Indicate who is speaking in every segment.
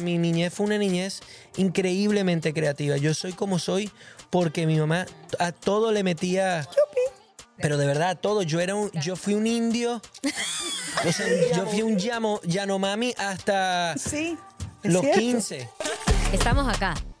Speaker 1: Mi niñez fue una niñez increíblemente creativa. Yo soy como soy porque mi mamá a todo le metía. Pero de verdad, a todo. Yo era un, yo fui un indio. O sea, yo fui un llamo, Yanomami hasta
Speaker 2: Sí. es
Speaker 1: los
Speaker 2: cierto.
Speaker 1: 15.
Speaker 3: Estamos acá,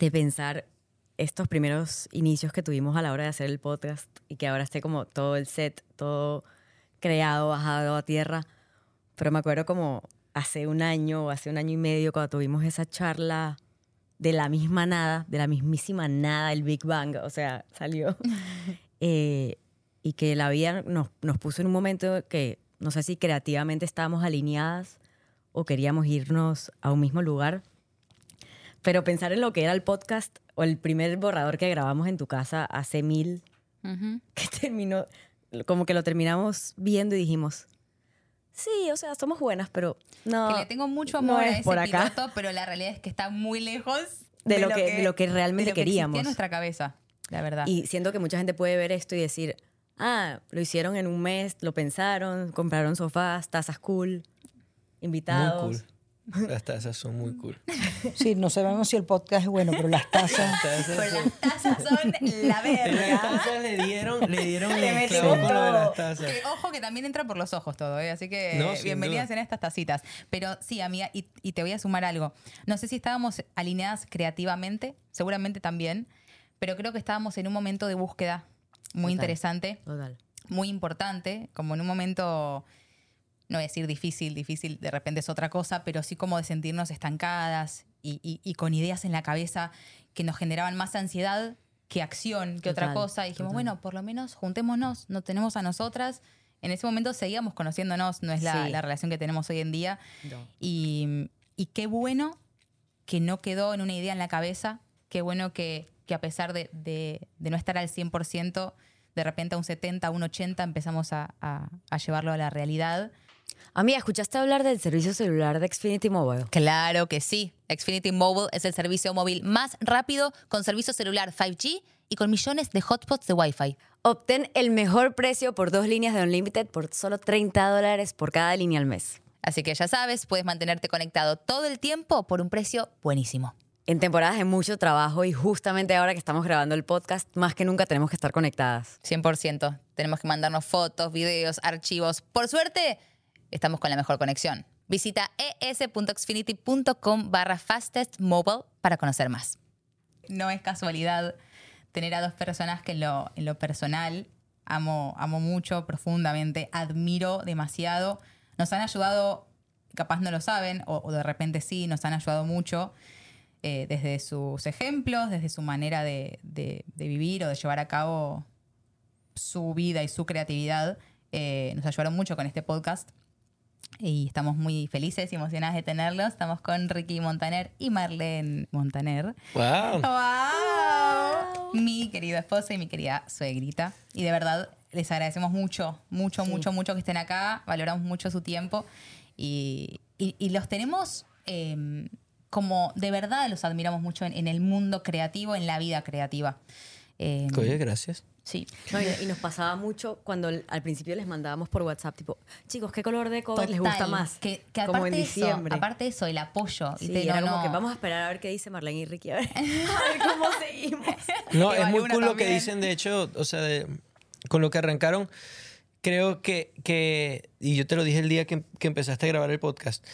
Speaker 3: de pensar estos primeros inicios que tuvimos a la hora de hacer el podcast y que ahora esté como todo el set, todo creado, bajado a tierra. Pero me acuerdo como hace un año o hace un año y medio cuando tuvimos esa charla de la misma nada, de la mismísima nada, el Big Bang, o sea, salió. Eh, y que la vida nos, nos puso en un momento que no sé si creativamente estábamos alineadas o queríamos irnos a un mismo lugar. Pero pensar en lo que era el podcast o el primer borrador que grabamos en tu casa hace mil, que terminó, como que lo terminamos viendo y dijimos, sí, o sea, somos buenas, pero no.
Speaker 4: que le tengo mucho
Speaker 3: no
Speaker 4: amor
Speaker 3: es
Speaker 4: a ese
Speaker 3: por acá.
Speaker 4: piloto, pero la realidad es que está muy lejos
Speaker 3: De lo que- de lo que realmente
Speaker 4: de lo que
Speaker 3: queríamos.
Speaker 4: en nuestra cabeza, la verdad.
Speaker 3: Y siento que mucha gente puede ver esto y decir, ah, lo hicieron en un mes, lo pensaron, compraron sofás, tazas cool, invitados.
Speaker 1: Muy cool. Las tazas son muy cool.
Speaker 2: Sí, no sabemos si el podcast es bueno, pero las tazas.
Speaker 4: Pero las tazas son la
Speaker 1: Las
Speaker 4: verga.
Speaker 1: tazas le dieron, le dieron
Speaker 2: Le
Speaker 1: el con lo de las tazas.
Speaker 4: Que, ojo que también entra por los ojos todo, ¿eh? así que
Speaker 1: No,
Speaker 4: bienvenidas
Speaker 1: duda.
Speaker 4: en estas tacitas. Pero sí, amiga, y, y te voy a sumar algo. No sé si estábamos alineadas creativamente, seguramente también, pero creo que estábamos en un momento de búsqueda muy
Speaker 3: Total.
Speaker 4: interesante,
Speaker 3: Total.
Speaker 4: muy importante, como en un momento, no voy a decir difícil, difícil de repente es otra cosa, pero sí como de sentirnos estancadas y, y- y con ideas en la cabeza que nos generaban más ansiedad que acción, que otra cosa. Y dijimos,
Speaker 3: total.
Speaker 4: bueno, por lo menos juntémonos, no tenemos a nosotras. En ese momento seguíamos conociéndonos, no es la,
Speaker 3: Sí.
Speaker 4: la relación que tenemos hoy en día.
Speaker 3: No.
Speaker 4: Y, y qué bueno que no quedó en una idea en la cabeza, qué bueno que, que a pesar de, de- de no estar al 100%, de repente a un 70, a un 80 empezamos a, a- a llevarlo a la realidad.
Speaker 3: Amiga, ¿escuchaste hablar del servicio celular de Xfinity Mobile?
Speaker 4: Claro que sí. Xfinity Mobile es el servicio móvil más rápido con servicio celular 5G y con millones de hotspots de Wi-Fi.
Speaker 3: Obtén el mejor precio por dos líneas de Unlimited por solo 30 dólares por cada línea al mes.
Speaker 4: Así que ya sabes, puedes mantenerte conectado todo el tiempo por un precio buenísimo.
Speaker 3: En temporadas de mucho trabajo y justamente ahora que estamos grabando el podcast, más que nunca tenemos que estar conectadas.
Speaker 4: 100%. Tenemos que mandarnos fotos, videos, archivos. Por suerte, estamos con la mejor conexión. Visita es.xfinity.com barra fastestmobile para conocer más. No es casualidad tener a dos personas que en lo, personal amo, amo mucho, profundamente, admiro demasiado. Nos han ayudado, capaz no lo saben, o, de repente sí, nos han ayudado mucho eh, desde sus ejemplos, desde su manera de vivir o de llevar a cabo su vida y su creatividad. Eh, nos ayudaron mucho con este podcast y estamos muy felices y emocionadas de tenerlos. Estamos con Ricky Montaner y Marlene Montaner.
Speaker 1: Wow.
Speaker 4: ¡Wow! Mi querido esposo y mi querida suegrita. Y de verdad les agradecemos mucho, mucho, mucho, mucho que estén acá. Valoramos mucho su tiempo. Y, y- y los tenemos eh, como de verdad los admiramos mucho en, en el mundo creativo, en la vida creativa. Eh,
Speaker 1: Oye, gracias.
Speaker 4: Sí.
Speaker 3: No, y, y nos pasaba mucho cuando al principio les mandábamos por WhatsApp, tipo, chicos, ¿qué color de cover les gusta
Speaker 4: Total,
Speaker 3: más?
Speaker 4: Que, que
Speaker 3: como
Speaker 4: aparte
Speaker 3: en
Speaker 4: de eso,
Speaker 3: diciembre.
Speaker 4: aparte de eso, el apoyo.
Speaker 3: Sí,
Speaker 4: y te-
Speaker 3: era
Speaker 4: no,
Speaker 3: como
Speaker 4: no.
Speaker 3: que vamos a esperar a ver qué dice Marlene y Ricky, a ver, a ver cómo seguimos.
Speaker 1: No, es muy cool lo que dicen, de hecho, o sea, de- con lo que arrancaron, creo que, que, y yo te lo dije el día que, que empezaste a grabar el podcast,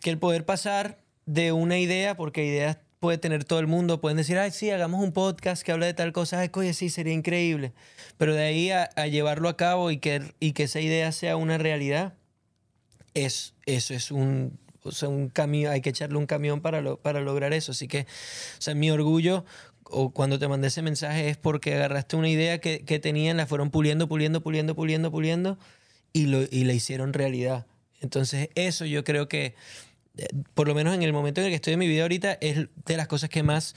Speaker 1: que el poder pasar de una idea, porque ideas puede tener todo el mundo, pueden decir, ay, sí, hagamos un podcast que habla de tal cosa, ay, oye, sí, sería increíble, pero de ahí a, llevarlo a cabo y que, y que esa idea sea una realidad, es, eso es un, o un camión, hay que echarle un camión para, lo- para lograr eso. Así que, o sea, mi orgullo, o cuando te mandé ese mensaje, es porque agarraste una idea que, que tenían, la fueron puliendo, puliendo, puliendo, puliendo, puliendo, y, lo, y la hicieron realidad. Entonces, eso yo creo que por lo menos en el momento en el que estoy en mi vida ahorita, es de las cosas que más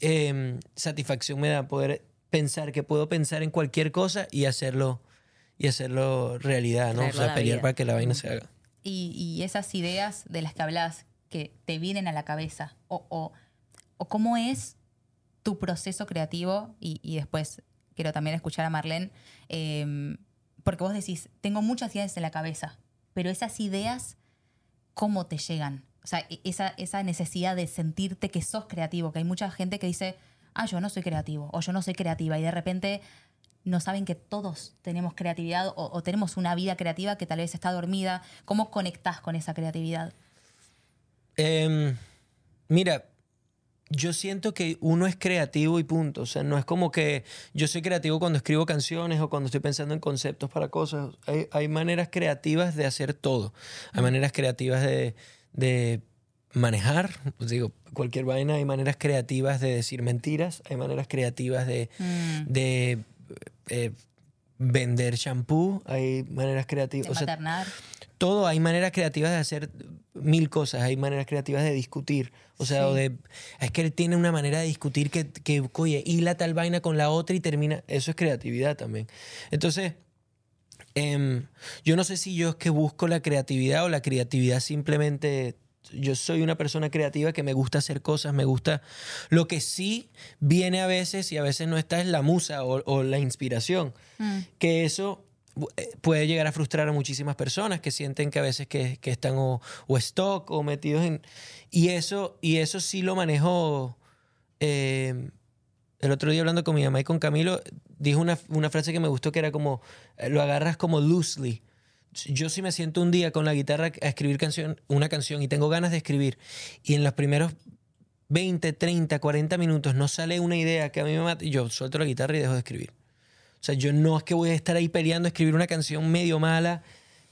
Speaker 1: eh, satisfacción me da poder pensar que puedo pensar en cualquier cosa y hacerlo y hacerlo realidad, ¿no? O
Speaker 3: Traerlo a
Speaker 1: sea, pelear
Speaker 3: vida.
Speaker 1: para que la vaina se haga.
Speaker 4: Y, y esas ideas de las que hablas que te vienen a la cabeza, o, o, o cómo es tu proceso creativo, y, y después quiero también escuchar a Marlene, eh, porque vos decís, tengo muchas ideas en la cabeza, pero esas ideas, ¿cómo te llegan? O sea, e- esa, esa necesidad de sentirte que sos creativo, que hay mucha gente que dice, ah, yo no soy creativo, o yo no soy creativa, y de repente no saben que todos tenemos creatividad o, tenemos una vida creativa que tal vez está dormida. ¿Cómo conectás con esa creatividad?
Speaker 1: Em, mira, yo siento que uno es creativo y punto. O sea, no es como que yo soy creativo cuando escribo canciones o cuando estoy pensando en conceptos para cosas. Hay, hay maneras creativas de hacer todo. Hay maneras creativas de, de manejar. Pues digo, cualquier vaina. Hay maneras creativas de decir mentiras. Hay maneras creativas de, de eh, vender shampoo. Hay maneras
Speaker 4: De
Speaker 1: creativas. o sea,
Speaker 4: maternar.
Speaker 1: Todo, hay maneras creativas de hacer mil cosas, hay maneras creativas de discutir, o sea,
Speaker 4: Sí.
Speaker 1: o de, es que él tiene una manera de discutir que, que, oye, hila tal vaina con la otra y termina, eso es creatividad también. Entonces, em, yo no sé si yo es que busco la creatividad o la creatividad simplemente, yo soy una persona creativa que me gusta hacer cosas, me gusta, lo que sí viene a veces y a veces no está es la musa o, o la inspiración, que eso puede llegar a frustrar a muchísimas personas que sienten que a veces que, están o, o stock o metidos en... Y eso, y eso sí lo manejo... eh, el otro día hablando con mi mamá y con Camilo, dijo una, una frase que me gustó que era como, eh, lo agarras como loosely. Yo si me siento un día con la guitarra a escribir canción, una canción y tengo ganas de escribir y en los primeros 20, 30, 40 minutos no sale una idea que a mí me mata yo suelto la guitarra y dejo de escribir. O sea, yo no es que voy a estar ahí peleando a escribir una canción medio mala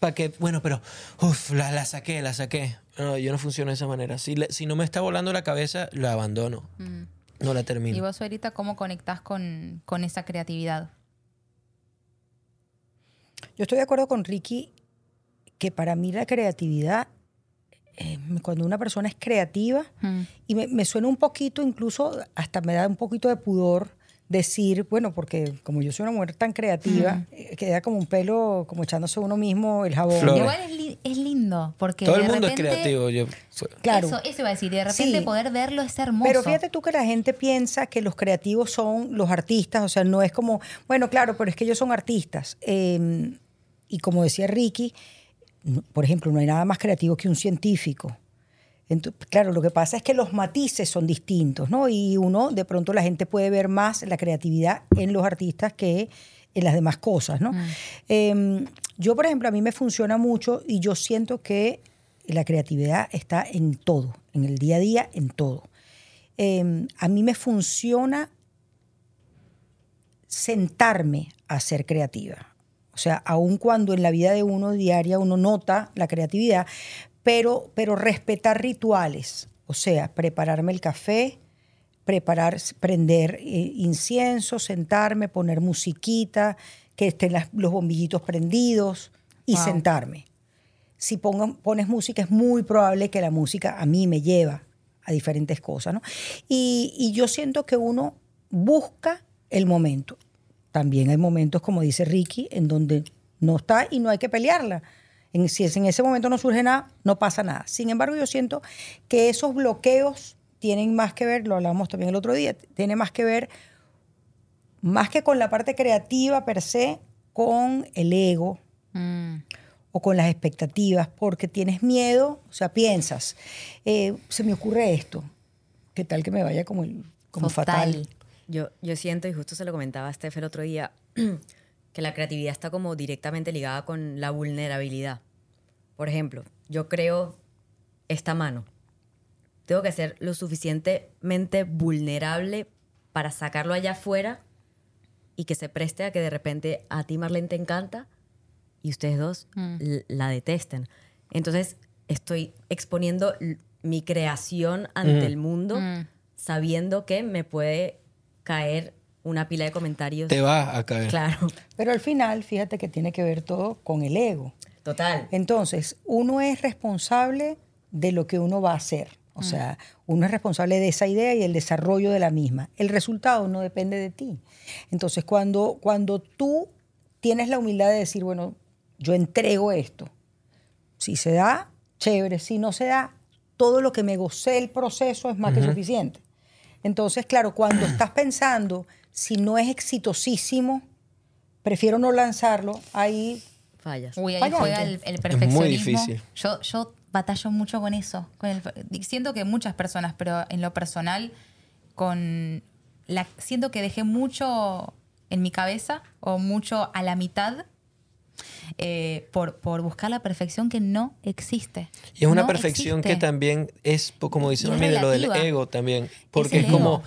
Speaker 1: para que, bueno, pero, uff, la, la saqué, la saqué. No, yo no funciono de esa manera. Si, le- si no me está volando la cabeza, la abandono. No la termino.
Speaker 4: ¿Y vos, ahorita cómo conectás con, con esa creatividad?
Speaker 2: Yo estoy de acuerdo con Ricky que para mí la creatividad, eh, cuando una persona es creativa, y me, me suena un poquito, incluso hasta me da un poquito de pudor decir, bueno, porque como yo soy una mujer tan creativa, eh, queda como un pelo, como echándose uno mismo el jabón.
Speaker 1: Flores.
Speaker 4: Igual es, li- es lindo, porque
Speaker 1: Todo
Speaker 4: de
Speaker 1: el mundo
Speaker 4: repente,
Speaker 1: es creativo. Yo,
Speaker 2: Claro.
Speaker 4: Eso, eso iba a decir, y de repente
Speaker 2: Sí.
Speaker 4: poder verlo es hermoso.
Speaker 2: Pero fíjate tú que la gente piensa que los creativos son los artistas, o sea, no es como, bueno, claro, pero es que ellos son artistas. Eh, y como decía Ricky, por ejemplo, no hay nada más creativo que un científico. Claro, lo que pasa es que los matices son distintos, ¿no? Y uno, de pronto, la gente puede ver más la creatividad en los artistas que en las demás cosas, ¿no? Eh, yo, por ejemplo, a mí me funciona mucho y yo siento que la creatividad está en todo, en el día a día, en todo. Eh, a mí me funciona sentarme a ser creativa. O sea, aun cuando en la vida de uno diaria uno nota la creatividad, pero, pero respetar rituales. O sea, prepararme el café, preparar, prender eh, incienso, sentarme, poner musiquita, que estén las- los bombillitos prendidos y
Speaker 4: Wow.
Speaker 2: sentarme. Si pongo- pones música, es muy probable que la música a mí me lleva a diferentes cosas. ¿no? Y, y yo siento que uno busca el momento. También hay momentos, como dice Ricky, en donde no está y no hay que pelearla. En, si en ese momento no surge nada, no pasa nada. Sin embargo, yo siento que esos bloqueos tienen más que ver, lo hablamos también el otro día, tiene más que ver, más que con la parte creativa per se, con el ego,
Speaker 4: Mm.
Speaker 2: o con las expectativas, porque tienes miedo, o sea, piensas, eh, se me ocurre esto, ¿qué tal que me vaya como, el- como fatal?
Speaker 3: Yo, yo siento, y justo se lo comentaba a Steph el otro día, que la creatividad está como directamente ligada con la vulnerabilidad. Por ejemplo, yo creo esta mano. Tengo que ser lo suficientemente vulnerable para sacarlo allá afuera y que se preste a que de repente a ti, Marlene, te encanta y ustedes dos l- la detesten. Entonces, estoy exponiendo mi creación ante el mundo sabiendo que me puede caer una pila de comentarios.
Speaker 1: te va a caer.
Speaker 3: Claro,
Speaker 2: Pero al final, fíjate que tiene que ver todo con el ego.
Speaker 3: total.
Speaker 2: Entonces, uno es responsable de lo que uno va a hacer. O sea, uno es responsable de esa idea y el desarrollo de la misma. El resultado no depende de ti. Entonces, cuando, cuando tú tienes la humildad de decir, bueno, yo entrego esto, si se da, chévere, si no se da, todo lo que me gocé el proceso es más que suficiente. Entonces, claro, cuando estás pensando, si no es exitosísimo, prefiero no lanzarlo, ahí
Speaker 3: Fallas.
Speaker 4: Uy, ahí juega el, el perfeccionismo.
Speaker 1: difícil.
Speaker 4: Yo, yo batallo mucho con eso. Con el, siento que muchas personas, pero en lo personal, con la, siento que dejé mucho en mi cabeza o mucho a la mitad eh, por, por buscar la perfección que no existe.
Speaker 1: Y es una
Speaker 4: No
Speaker 1: perfección
Speaker 4: existe.
Speaker 1: que también es, como dice
Speaker 4: Y es
Speaker 1: de lo del ego también. Porque es, como
Speaker 4: ego.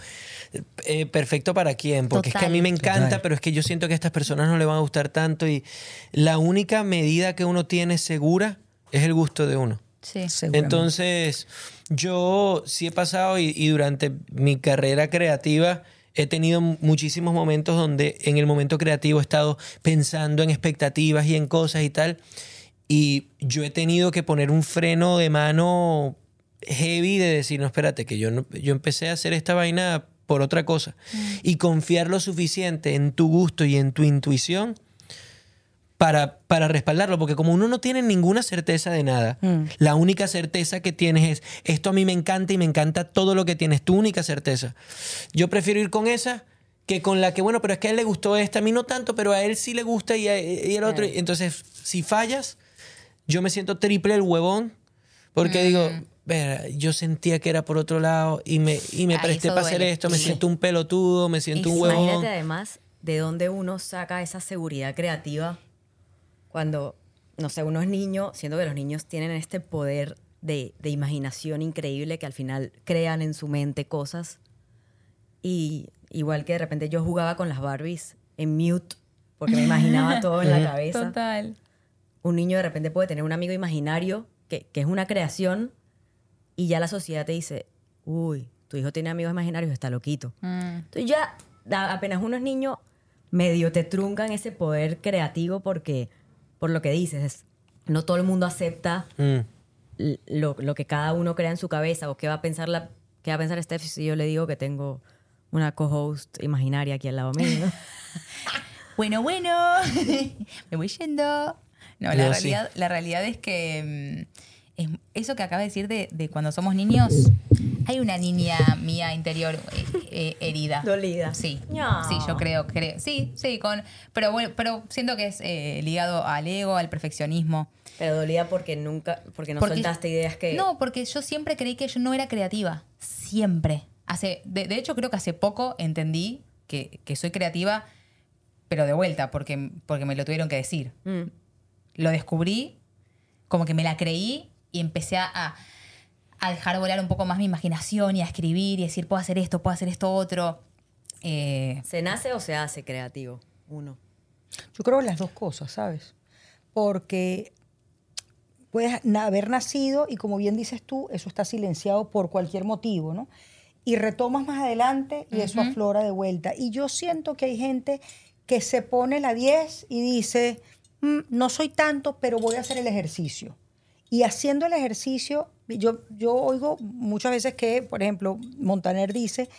Speaker 1: Eh, perfecto para quién. Porque es que a mí me encanta,
Speaker 2: Total.
Speaker 1: pero es que yo siento que a estas personas no le van a gustar tanto. Y la única medida que uno tiene segura es el gusto de uno.
Speaker 4: Sí.
Speaker 1: Entonces, yo sí he pasado y, y durante mi carrera creativa he tenido muchísimos momentos donde en el momento creativo he estado pensando en expectativas y en cosas y tal. Y yo he tenido que poner un freno de mano heavy de decir, no, espérate, que yo, no- yo empecé a hacer esta vaina por otra cosa. Y confiar lo suficiente en tu gusto y en tu intuición para, para respaldarlo, porque como uno no tiene ninguna certeza de nada, la única certeza que tienes es, esto a mí me encanta y me encanta todo lo que tienes, tu única certeza. Yo prefiero ir con esa que con la que, bueno, pero es que a él le gustó esta, a mí no tanto, pero a él sí le gusta y, a- y el otro. Entonces, si fallas, yo me siento triple el huevón, porque digo, "Ver, yo sentía que era por otro lado y me, y me
Speaker 4: Ay,
Speaker 1: presté para hacer esto, me
Speaker 4: Sí.
Speaker 1: siento un pelotudo, me siento un huevón.
Speaker 3: Imagínate además de dónde uno saca esa seguridad creativa cuando, no sé, uno es niño, siendo que los niños tienen este poder de, de imaginación increíble que al final crean en su mente cosas. Y igual que de repente yo jugaba con las Barbies en mute porque me imaginaba todo en la cabeza.
Speaker 4: Total.
Speaker 3: Un niño de repente puede tener un amigo imaginario que, que es una creación y ya la sociedad te dice, uy, tu hijo tiene amigos imaginarios, está loquito.
Speaker 4: Mm.
Speaker 3: Entonces ya, da- apenas uno es niño, medio te truncan ese poder creativo porque, por lo que dices, es- no todo el mundo acepta
Speaker 1: Mm.
Speaker 3: lo, lo que cada uno crea en su cabeza o qué va a pensar la, qué va a pensar Steph si yo le digo que tengo una co-host imaginaria aquí al lado mío.
Speaker 4: Bueno, bueno, me voy yendo. No, la
Speaker 1: Yo sí.
Speaker 4: realidad, la realidad es que mm, es- eso que acaba de decir de, de cuando somos niños, hay una niña mía interior eh, eh, herida.
Speaker 3: Dolida.
Speaker 4: Sí,
Speaker 3: No.
Speaker 4: sí, yo creo, creo. Sí, sí, con, pero bueno, pero siento que es eh, ligado al ego, al perfeccionismo.
Speaker 3: Pero dolía porque nunca, porque no
Speaker 4: Porque-
Speaker 3: soltaste ideas que...
Speaker 4: No, porque yo siempre creí que yo no era creativa. Siempre. Hace, de, de hecho, creo que hace poco entendí que, que soy creativa, pero de vuelta, porque, porque me lo tuvieron que decir.
Speaker 3: Mm.
Speaker 4: Lo descubrí, como que me la creí y empecé a, a dejar volar un poco más mi imaginación y a escribir y decir, puedo hacer esto, puedo hacer esto otro. Eh,
Speaker 3: ¿Se nace o se hace creativo? Uno.
Speaker 2: Yo creo las dos cosas, ¿sabes? Porque puedes haber nacido y como bien dices tú, eso está silenciado por cualquier motivo, ¿no? Y retomas más adelante y eso aflora de vuelta. Y yo siento que hay gente que se pone la 10 y dice, "Mm, no soy tanto, pero voy a hacer el ejercicio. Y haciendo el ejercicio, yo, yo oigo muchas veces que, por ejemplo, Montaner dice,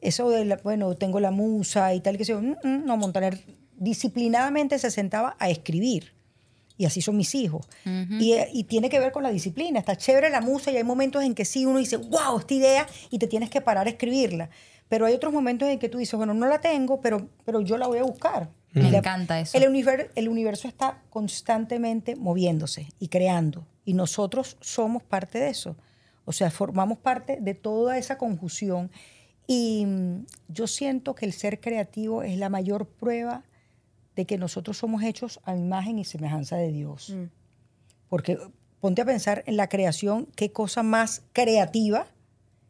Speaker 2: eso de, la- bueno, tengo la musa y tal, que yo. Mm, mm, No, Montaner disciplinadamente se sentaba a escribir. Y así son mis hijos. y, y tiene que ver con la disciplina. Está chévere la musa y hay momentos en que sí uno dice, wow, esta idea, y te tienes que parar a escribirla. Pero hay otros momentos en que tú dices, bueno, no la tengo, pero, pero yo la voy a buscar.
Speaker 4: Me
Speaker 2: Y la-
Speaker 4: encanta eso.
Speaker 2: El universo, el universo está constantemente moviéndose y creando. Y nosotros somos parte de eso. O sea, formamos parte de toda esa confusión. Y mm, yo siento que el ser creativo es la mayor prueba de que nosotros somos hechos a imagen y semejanza de Dios. Porque ponte a pensar en la creación, qué cosa más creativa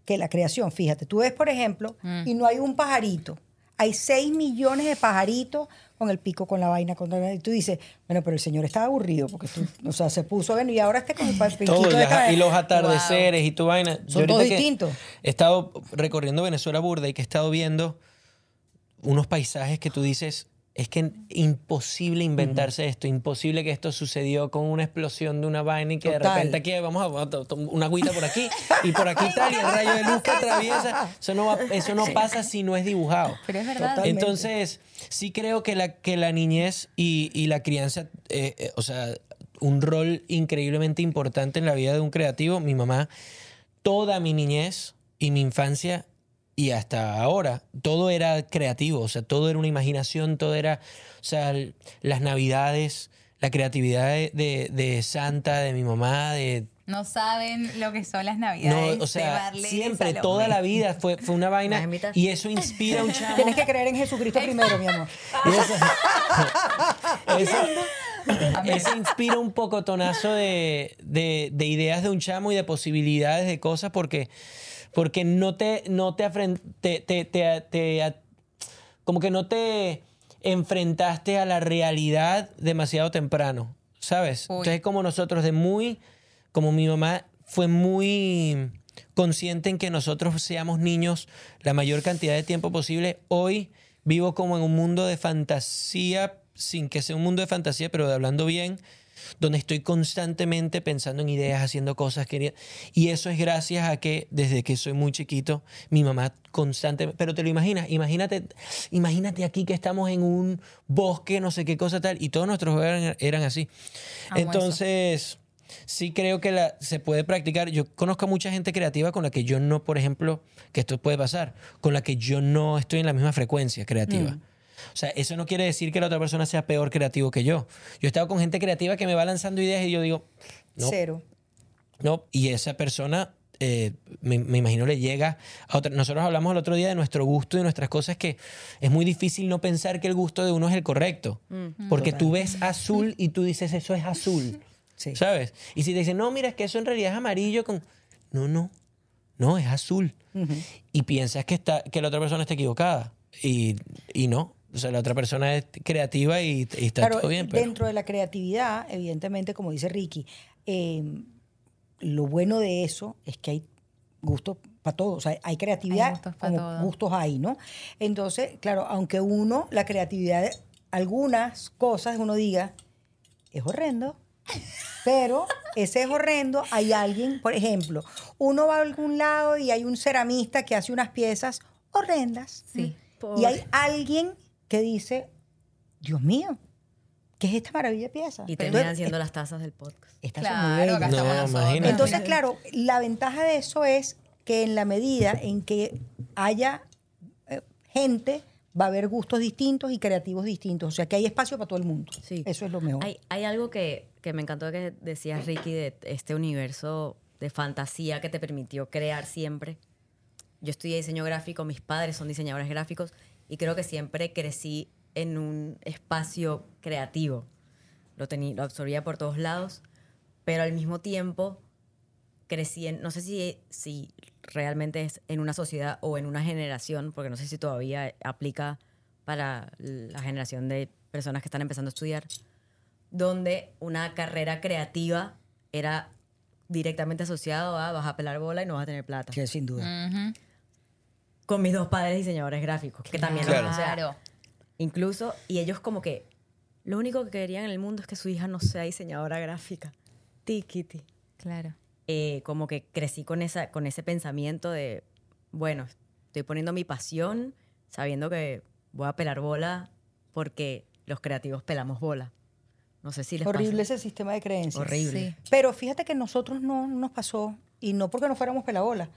Speaker 2: que la creación. Fíjate, tú ves, por ejemplo, y no hay un pajarito. Hay 6 millones de pajaritos con el pico, con la vaina, con la- y tú dices, bueno, pero el señor estaba aburrido porque tú, o sea, se puso, bueno, y ahora este con el piquito de
Speaker 1: y los atardeceres y tu vaina.
Speaker 2: Son todos distintos.
Speaker 1: He estado recorriendo Venezuela burda y que he estado viendo unos paisajes que tú dices, es que imposible inventarse esto, imposible que esto sucedió con una explosión de una vaina y que de repente aquí vamos a, una agüita por aquí y por aquí tal y el rayo de luz que atraviesa. Eso no, va- eso no pasa si no es dibujado.
Speaker 4: Pero es verdad.
Speaker 2: Totalmente.
Speaker 1: Entonces, sí creo que la, que la niñez y, y la crianza, eh, eh, o sea, un rol increíblemente importante en la vida de un creativo. Mi mamá, toda mi niñez y mi infancia y hasta ahora, todo era creativo, o sea, todo era una imaginación, todo era, o sea, las navidades, la creatividad de, de- de Santa, de mi mamá, de
Speaker 4: No saben lo que son las
Speaker 1: no,
Speaker 4: navidades.
Speaker 1: o sea, siempre, toda la vida fue, fue una
Speaker 3: ¿Me vas a
Speaker 1: vaina y eso inspira a un chamo.
Speaker 2: Tienes que creer en Jesucristo primero, mi amor.
Speaker 1: Eso, eso inspira un poco tonazo de, de- de ideas de un chamo y de posibilidades de cosas porque, porque no te, no te, afren- te- te- te- te- como que no te enfrentaste a la realidad demasiado temprano, ¿sabes?
Speaker 4: Uy.
Speaker 1: Entonces como nosotros de muy, como mi mamá fue muy consciente en que nosotros seamos niños la mayor cantidad de tiempo posible, hoy vivo como en un mundo de fantasía, sin que sea un mundo de fantasía, pero de hablando bien, donde estoy constantemente pensando en ideas, haciendo cosas. quería- Y eso es gracias a que desde que soy muy chiquito, mi mamá constantemente... Pero te lo imaginas, imagínate, imagínate aquí que estamos en un bosque, no sé qué cosa tal, y todos nuestros juegos eran, eran así.
Speaker 4: Amo eso.
Speaker 1: Entonces, sí creo que la, se puede practicar. Yo conozco a mucha gente creativa con la que yo no, por ejemplo, que esto puede pasar, con la que yo no estoy en la misma frecuencia creativa. O sea, eso no quiere decir que la otra persona sea peor creativo que yo. Yo he estado con gente creativa que me va lanzando ideas y yo digo, no,
Speaker 2: Cero.
Speaker 1: no, y esa persona, eh, me, me imagino, le llega a otra. Nosotros hablamos el otro día de nuestro gusto y de nuestras cosas, que es muy difícil no pensar que el gusto de uno es el correcto. Porque tú ves azul y tú dices, eso es azul.
Speaker 2: Sí.
Speaker 1: ¿Sabes? Y si te dicen, no, mira, es que eso en realidad es amarillo con. No, no. No, es azul. Y piensas que, está, que la otra persona está equivocada. Y, y no. O sea, la otra persona es creativa y, y está
Speaker 2: Claro,
Speaker 1: todo bien. Pero...
Speaker 2: dentro de la creatividad, evidentemente, como dice Ricky, eh, lo bueno de eso es que hay gustos para todos. O sea, hay creatividad
Speaker 4: Hay gustos
Speaker 2: como
Speaker 4: todo.
Speaker 2: gustos hay, ¿no? Entonces, claro, aunque uno, la creatividad, algunas cosas uno diga, es horrendo, pero ese es horrendo, hay alguien, por ejemplo, uno va a algún lado y hay un ceramista que hace unas piezas horrendas.
Speaker 4: Sí.
Speaker 2: Y hay alguien que dice, Dios mío, ¿qué es esta maravilla pieza?
Speaker 3: Y terminan siendo las tazas del podcast.
Speaker 2: estas son muy
Speaker 4: Claro,
Speaker 2: bellas.
Speaker 1: No, imagínate.
Speaker 2: Entonces, claro, la ventaja de eso es que en la medida en que haya eh, gente, va a haber gustos distintos y creativos distintos. O sea, que hay espacio para todo el mundo.
Speaker 3: Sí.
Speaker 2: Eso es lo mejor.
Speaker 3: Hay, hay algo que, que me encantó que decías, Ricky, de este universo de fantasía que te permitió crear siempre. Yo estudié diseño gráfico, mis padres son diseñadores gráficos y creo que siempre crecí en un espacio creativo. Lo, tenía, lo absorbía por todos lados, pero al mismo tiempo crecí en, no sé si, si realmente es en una sociedad o en una generación, porque no sé si todavía aplica para la generación de personas que están empezando a estudiar, donde una carrera creativa era directamente asociado a vas a pelar bola y no vas a tener plata.
Speaker 2: Que sin duda.
Speaker 4: Ujú.
Speaker 3: Con mis dos padres diseñadores gráficos, que también
Speaker 1: Claro.
Speaker 3: o sea,
Speaker 4: Claro.
Speaker 3: incluso, y ellos como que lo único que querían en el mundo es que su hija no sea diseñadora gráfica. Tikiti.
Speaker 4: Claro.
Speaker 3: Eh, como que crecí con, esa, con ese pensamiento de, bueno, estoy poniendo mi pasión sabiendo que voy a pelar bola porque los creativos pelamos bola. No sé si les
Speaker 2: Horrible
Speaker 3: pasa.
Speaker 2: ese sistema de creencias.
Speaker 3: Horrible.
Speaker 4: Sí.
Speaker 2: Pero fíjate que nosotros no nos pasó, y no porque no fuéramos pelabola,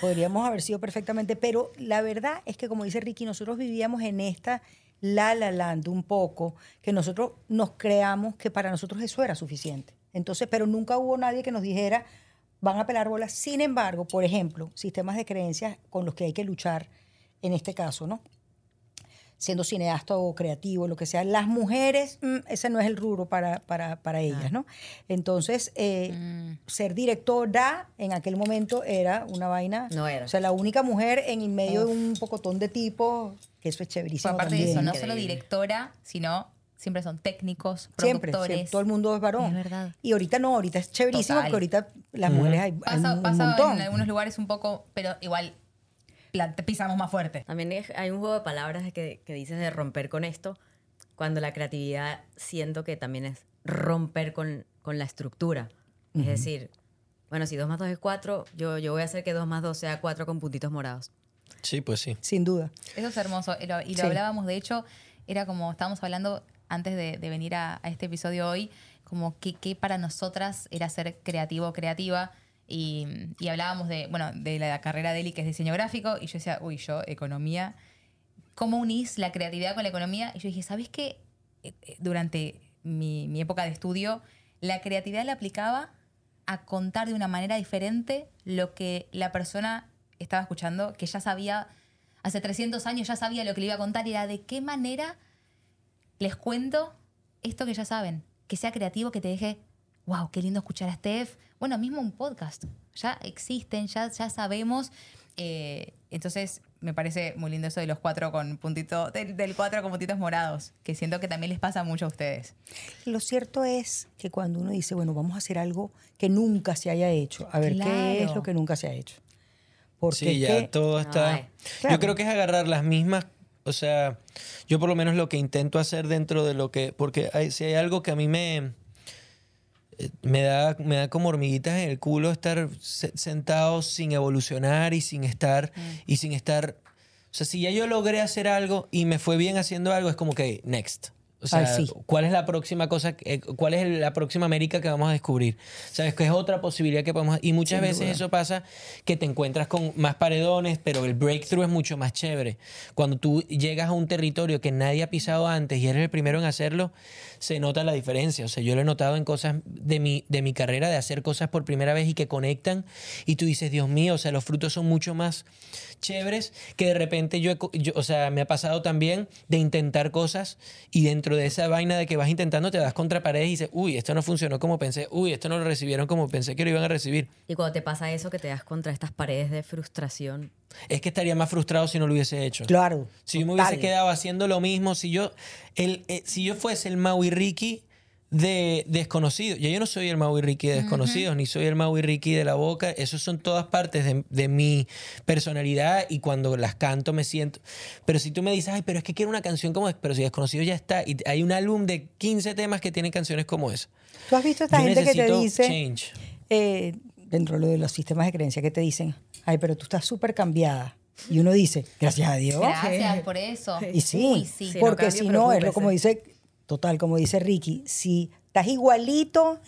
Speaker 2: podríamos haber sido perfectamente, pero la verdad es que como dice Ricky, nosotros vivíamos en esta la la land un poco, que nosotros nos creamos que para nosotros eso era suficiente. Entonces, pero nunca hubo nadie que nos dijera, van a pelar bolas. Sin embargo, por ejemplo, sistemas de creencias con los que hay que luchar en este caso, ¿no? Siendo cineasta o creativo, lo que sea, las mujeres, mm, ese no es el rubro para, para, para ellas, ¿no? Entonces, eh,
Speaker 4: Mm.
Speaker 2: ser directora en aquel momento era una vaina.
Speaker 3: No era.
Speaker 2: O sea, la única mujer en el medio de un pocotón de tipos, que eso es
Speaker 4: Fue
Speaker 2: chéverísimo.
Speaker 4: aparte de
Speaker 2: también.
Speaker 4: eso, no solo directora, sino siempre son técnicos,
Speaker 2: Siempre,
Speaker 4: productores.
Speaker 2: siempre, todo el mundo es varón.
Speaker 4: Es verdad.
Speaker 2: Y ahorita no, ahorita es chéverísimo
Speaker 4: Total.
Speaker 2: porque ahorita las mujeres hay, hay
Speaker 4: Pasa,
Speaker 2: un,
Speaker 4: pasa
Speaker 2: montón.
Speaker 4: en algunos lugares un poco, pero igual pisamos más fuerte.
Speaker 3: También es- hay un juego de palabras que, que dices de romper con esto. cuando la creatividad siento que también es romper con, con la estructura. Es decir, bueno, si 2 más 2 es 4, yo, yo voy a hacer que 2 más 2 sea 4 con puntitos morados.
Speaker 1: Sí, pues sí.
Speaker 2: Sin duda.
Speaker 4: Eso es hermoso. Y lo, y lo
Speaker 2: Sí.
Speaker 4: hablábamos, de hecho, era como estábamos hablando antes de, de venir a, a este episodio hoy, como que, que para nosotras era ser creativo o creativa. Y, hablábamos de, bueno, de la carrera de Eli, que es diseño gráfico, y yo decía, uy, yo, economía. ¿Cómo unís la creatividad con la economía? Y yo dije, ¿sabes qué? Eh, eh, Durante mi, mi época de estudio, la creatividad la aplicaba a contar de una manera diferente lo que la persona estaba escuchando, que ya sabía, hace 300 años ya sabía lo que le iba a contar, y era de qué manera les cuento esto que ya saben, que sea creativo, que te deje, wow, qué lindo escuchar a Steph. Bueno, mismo un podcast, ya existen, ya, ya sabemos. eh, entonces, me parece muy lindo eso de los cuatro con puntitos, del, del cuatro con puntitos morados, que siento que también les pasa mucho a ustedes.
Speaker 2: Lo cierto es que cuando uno dice, bueno, vamos a hacer algo que nunca se haya hecho, a ver qué es
Speaker 4: Claro.
Speaker 2: lo que nunca se ha hecho. Porque
Speaker 1: Sí, ya
Speaker 2: que-
Speaker 1: todo está.
Speaker 2: Claro.
Speaker 1: Yo creo que es agarrar las mismas. O sea, yo por lo menos lo que intento hacer dentro de lo que. Porque hay, si hay algo que a mí me. Me da, me da como hormiguitas en el culo estar se- sentado sin evolucionar y sin estar. Y sin estar. O sea, si ya yo logré hacer algo y me fue bien haciendo algo, es como que next. O sea,
Speaker 2: Ay, sí.
Speaker 1: ¿cuál es la próxima cosa? eh, ¿Cuál es la próxima América que vamos a descubrir? ¿Sabes? Que es otra posibilidad que podemos... Y muchas
Speaker 2: Sin
Speaker 1: veces
Speaker 2: duda.
Speaker 1: eso pasa que te encuentras con más paredones, pero el breakthrough es mucho más chévere. Cuando tú llegas a un territorio que nadie ha pisado antes y eres el primero en hacerlo, se nota la diferencia. O sea, yo lo he notado en cosas de mi, de mi carrera, de hacer cosas por primera vez y que conectan. Y tú dices, Dios mío, o sea, los frutos son mucho más chéveres que de repente yo, yo- o sea, me ha pasado también de intentar cosas y dentro de esa vaina de que vas intentando te das contra paredes y dices, uy, esto no funcionó como pensé, uy, esto no lo recibieron como pensé que lo iban a recibir.
Speaker 3: Y cuando te pasa eso, que te das contra estas paredes de frustración.
Speaker 1: Es que estaría más frustrado si no lo hubiese hecho.
Speaker 2: Claro.
Speaker 1: Si yo me
Speaker 2: total.
Speaker 1: hubiese quedado haciendo lo mismo, si yo, el, eh, si yo fuese el Maui Ricky de desconocido, ya yo no soy el Maui Ricky de desconocidos, ni soy el Maui Ricky de la boca, esos son todas partes de, de mi personalidad y cuando las canto me siento. Pero si tú me dices, ay, pero es que quiero una canción como esa, pero si desconocido ya está, y hay un álbum de 15 temas que tienen canciones como esa.
Speaker 2: Tú has visto a esta
Speaker 1: Yo
Speaker 2: gente que te dice, eh, dentro de los sistemas de creencia, que te dicen, ay, pero tú estás súper cambiada. Y uno dice, gracias a Dios.
Speaker 4: Gracias por eso.
Speaker 2: Y sí,
Speaker 4: Uy, sí.
Speaker 2: porque si no, es lo como dice, total, como dice Ricky, si estás igualito,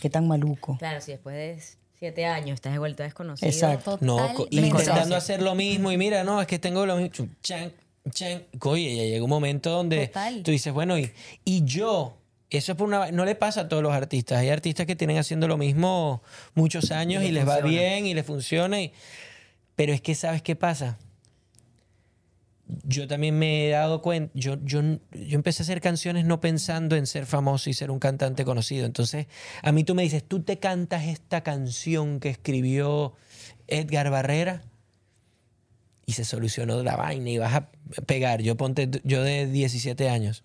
Speaker 2: qué tan maluco.
Speaker 3: Claro, si después de siete años estás de vuelta desconocido.
Speaker 2: Exacto.
Speaker 1: No, intentando hacer lo mismo y mira, no, es que tengo lo mismo. Chan, chan. Oye, ya llega un momento donde
Speaker 4: Total.
Speaker 1: tú dices, bueno, y, y yo, eso es por una... No le pasa a todos los artistas. Hay artistas que tienen haciendo lo mismo muchos años y,
Speaker 3: les
Speaker 1: les va bien y les funciona. y- pero es que, ¿sabes qué pasa? Yo también me he dado cuenta, yo, yo, yo empecé a hacer canciones no pensando en ser famoso y ser un cantante conocido. Entonces, a mí tú me dices, tú te cantas esta canción que escribió Edgar Barrera y se solucionó la vaina y vas a pegar. Yo ponte, yo de 17 años.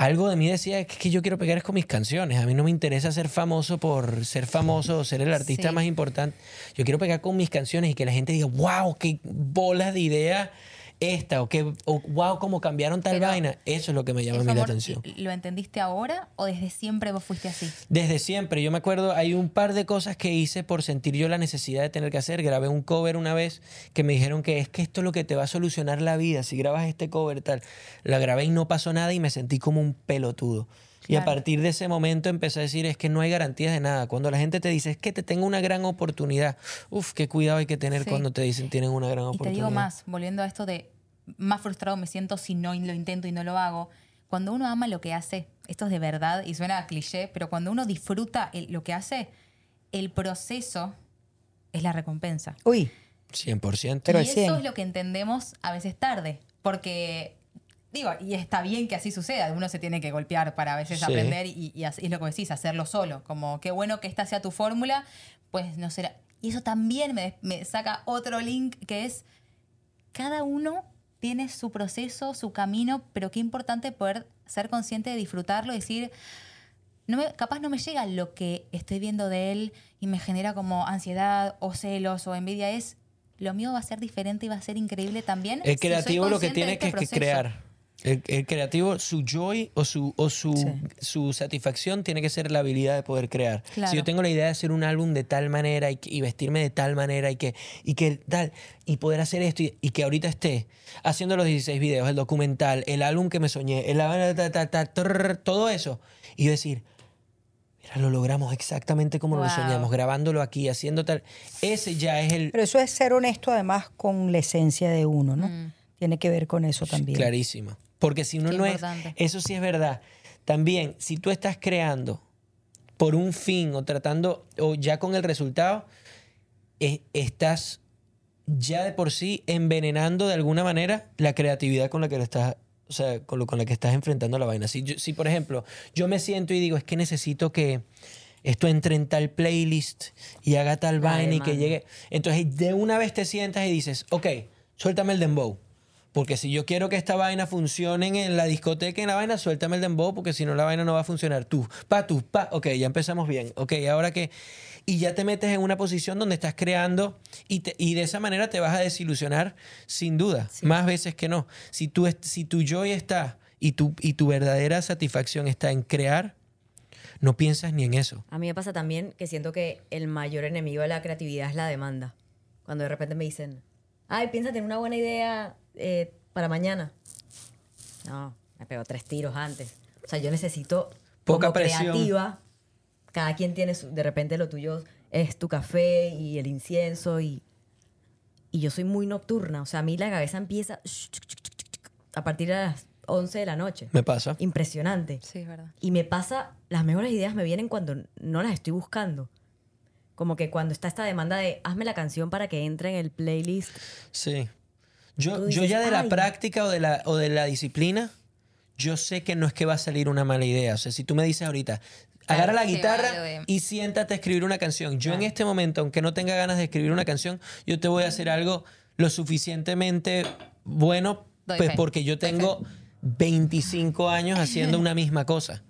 Speaker 1: Algo de mí decía que, que yo quiero pegar es con mis canciones. A mí no me interesa ser famoso por ser famoso o ser el artista
Speaker 4: Sí.
Speaker 1: más importante. Yo quiero pegar con mis canciones y que la gente diga, wow, qué bolas de idea esta, o que, o, wow, cómo cambiaron tal
Speaker 4: Pero,
Speaker 1: vaina. Eso es lo que me llama a mí la atención.
Speaker 4: ¿Lo entendiste ahora o desde siempre vos fuiste así?
Speaker 1: Desde siempre, yo me acuerdo, hay un par de cosas que hice por sentir yo la necesidad de tener que hacer. Grabé un cover una vez que me dijeron que es que esto es lo que te va a solucionar la vida si grabas este cover tal. La grabé y no pasó nada y me sentí como un pelotudo. Y a partir de ese momento empecé a decir, es que no hay garantías de nada. Cuando la gente te dice, es que te tengo una gran oportunidad, uf, qué cuidado hay que tener
Speaker 4: Sí.
Speaker 1: cuando te dicen tienen una gran
Speaker 4: Y te
Speaker 1: oportunidad.
Speaker 4: digo más, volviendo a esto de más frustrado me siento si no lo intento y no lo hago. Cuando uno ama lo que hace, esto es de verdad y suena a cliché, pero cuando uno disfruta el- lo que hace, el proceso es la recompensa.
Speaker 2: Uy,
Speaker 1: 100%.
Speaker 2: Pero
Speaker 4: y eso
Speaker 2: 100.
Speaker 4: es lo que entendemos a veces tarde, porque digo, y está bien que así suceda, uno se tiene que golpear para a veces
Speaker 1: Sí.
Speaker 4: aprender y, y así es lo que decís, hacerlo solo, como qué bueno que esta sea tu fórmula, pues no será. Y eso también me, me saca otro link que es, cada uno tiene su proceso, su camino, pero qué importante poder ser consciente de disfrutarlo y decir, no me- capaz no me llega lo que estoy viendo de él y me genera como ansiedad o celos o envidia. Es lo mío va a ser diferente y va a ser increíble también.
Speaker 1: El
Speaker 4: si soy
Speaker 1: creativo lo que tiene que,
Speaker 4: este
Speaker 1: que crear. El, el creativo, su joy o su, o su, su satisfacción tiene que ser la habilidad de poder crear.
Speaker 4: Claro.
Speaker 1: Si yo tengo la idea de hacer un álbum de tal manera y, vestirme de tal manera y que, y que tal, y poder hacer esto y, y que ahorita esté haciendo los 16 videos, el documental, el álbum que me soñé, el, ta, ta, ta, trrr, todo eso, y yo decir, mira, lo logramos exactamente como lo soñamos, grabándolo aquí, haciendo tal. Ese ya es el...
Speaker 2: Pero eso es ser honesto además con la esencia de uno, ¿no?
Speaker 4: Mm.
Speaker 2: Tiene que ver con eso también.
Speaker 1: Clarísimo. Porque si uno
Speaker 4: Qué
Speaker 1: no
Speaker 4: importante.
Speaker 1: es. Eso sí es verdad. También, si tú estás creando por un fin o tratando, o ya con el resultado, eh, estás ya de por sí envenenando de alguna manera la creatividad con la que lo estás. O sea, con, lo, con la que estás enfrentando la vaina. Si, yo- si, por ejemplo, yo me siento y digo, es que necesito que esto entre en tal playlist y haga tal vaina y que llegue. Entonces, de una vez te sientas y dices, ok, suéltame el dembow. Porque si yo quiero que esta vaina funcione en la discoteca, en la vaina, suéltame el dembow, porque si no la vaina no va a funcionar. Tú, pa, tú, pa. Ok, ya empezamos bien. Ok, ahora que... Y ya te metes en una posición donde estás creando y, te- y de esa manera te vas a desilusionar sin duda, más veces que no. Si, tú, si tu joy está y tu, y tu verdadera satisfacción está en crear, no piensas ni en eso.
Speaker 3: A mí me pasa también que siento que el mayor enemigo de la creatividad es la demanda. Cuando de repente me dicen, ay, piensa en una buena idea eh, para mañana. No, me pego tres tiros antes. O sea, yo necesito
Speaker 1: Poca
Speaker 3: como
Speaker 1: presión.
Speaker 3: creativa. Cada quien tiene su, de repente lo tuyo es tu café y el incienso y y yo soy muy nocturna, o sea, a mí la cabeza empieza a partir de las 11 de la noche.
Speaker 1: Me pasa.
Speaker 3: Impresionante.
Speaker 4: Sí, es verdad.
Speaker 3: Y me pasa, las mejores ideas me vienen cuando no las estoy buscando. Como que cuando está esta demanda de hazme la canción para que entre en el playlist.
Speaker 1: Sí. Yo, ya de la práctica o de la, o de la disciplina, yo sé que no es que va a salir una mala idea. O sea, si tú me dices ahorita, agarra la guitarra y siéntate a escribir una canción. Yo en este momento, aunque no tenga ganas de escribir una canción, yo te voy a hacer algo lo suficientemente bueno, pues porque yo tengo 25 años haciendo una misma cosa.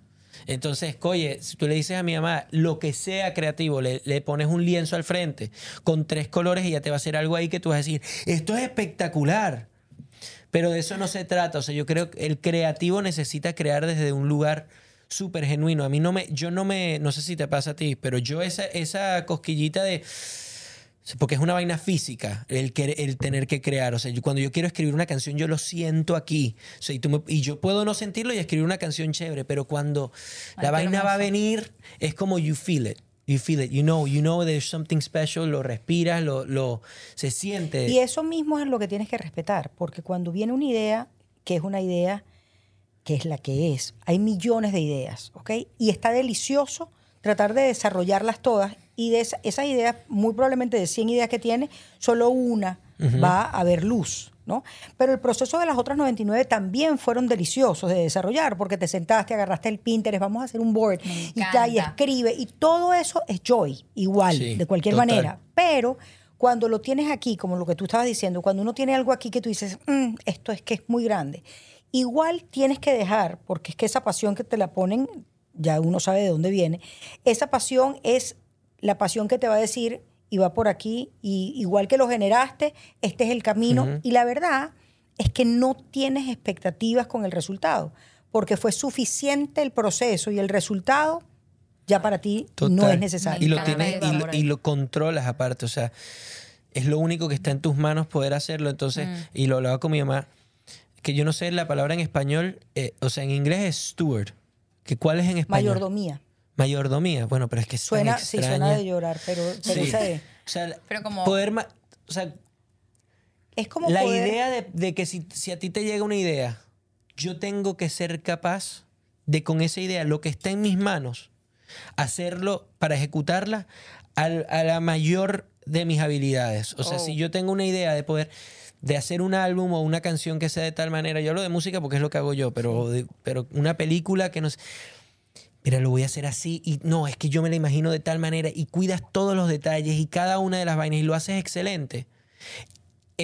Speaker 1: Entonces, oye, si tú le dices a mi mamá lo que sea creativo, le, le pones un lienzo al frente con tres colores y ya te va a hacer algo ahí que tú vas a decir, esto es espectacular. Pero de eso no se trata. O sea, yo creo que el creativo necesita crear desde un lugar súper genuino. A mí no me, yo no me, no sé si te pasa a ti, pero yo esa, esa cosquillita de, porque es una vaina física el, querer- el tener que crear. O sea, yo- cuando yo quiero escribir una canción, yo lo siento aquí. O sea, y, tú me- y yo puedo no sentirlo y escribir una canción chévere, pero cuando
Speaker 4: Ay,
Speaker 1: la vaina va a venir, es como you feel it. You feel it. You know, you know there's something special. Lo respiras, lo, lo, se siente.
Speaker 2: Y eso mismo es lo que tienes que respetar, porque cuando viene una idea, que es una idea que es la que es, hay millones de ideas, ¿ok? Y está delicioso tratar de desarrollarlas todas y de esa- esas ideas, muy probablemente de 100 ideas que tiene, solo una va a ver luz, ¿no? Pero el proceso de las otras 99 también fueron deliciosos de desarrollar, porque te sentaste, agarraste el Pinterest, vamos a hacer un board, y, ta, y escribe, y todo eso es joy, igual,
Speaker 1: Sí,
Speaker 2: de cualquier
Speaker 1: total.
Speaker 2: manera. Pero cuando lo tienes aquí, como lo que tú estabas diciendo, cuando uno tiene algo aquí que tú dices, "Mm, esto es que es muy grande, igual tienes que dejar, porque es que esa pasión que te la ponen, ya uno sabe de dónde viene, esa pasión es la pasión que te va a decir, y va por aquí, y igual que lo generaste, este es el camino, y la verdad es que no tienes expectativas con el resultado, porque fue suficiente el proceso y el resultado ya para ti no
Speaker 1: Total.
Speaker 2: es necesario.
Speaker 1: Y lo, tienes, y, lo, y lo controlas aparte. O sea, es lo único que está en tus manos poder hacerlo. Entonces,
Speaker 2: Mm.
Speaker 1: y lo hablaba con mi mamá, que yo no sé la palabra en español, eh, o sea, en inglés es steward. Que ¿Cuál es en español?
Speaker 2: Mayordomía.
Speaker 1: Mayordomía. Bueno, pero es que tan
Speaker 2: Suena, sí, suena de llorar, pero, pero
Speaker 1: Sí.
Speaker 2: esa es,
Speaker 1: O sea,
Speaker 4: Pero como-
Speaker 1: poder... O sea,
Speaker 2: es como
Speaker 1: la
Speaker 2: poder-
Speaker 1: idea de, de que si, si a ti te llega una idea, yo tengo que ser capaz de con esa idea, lo que está en mis manos, hacerlo para ejecutarla al- a la mayor de mis habilidades. O sea,
Speaker 4: Oh.
Speaker 1: si yo tengo una idea de poder de hacer un álbum o una canción que sea de tal manera, yo hablo de música porque es lo que hago yo, pero, de- pero una película que no sé, mira, lo voy a hacer así y no, es que yo me la imagino de tal manera y cuidas todos los detalles y cada una de las vainas y lo haces excelente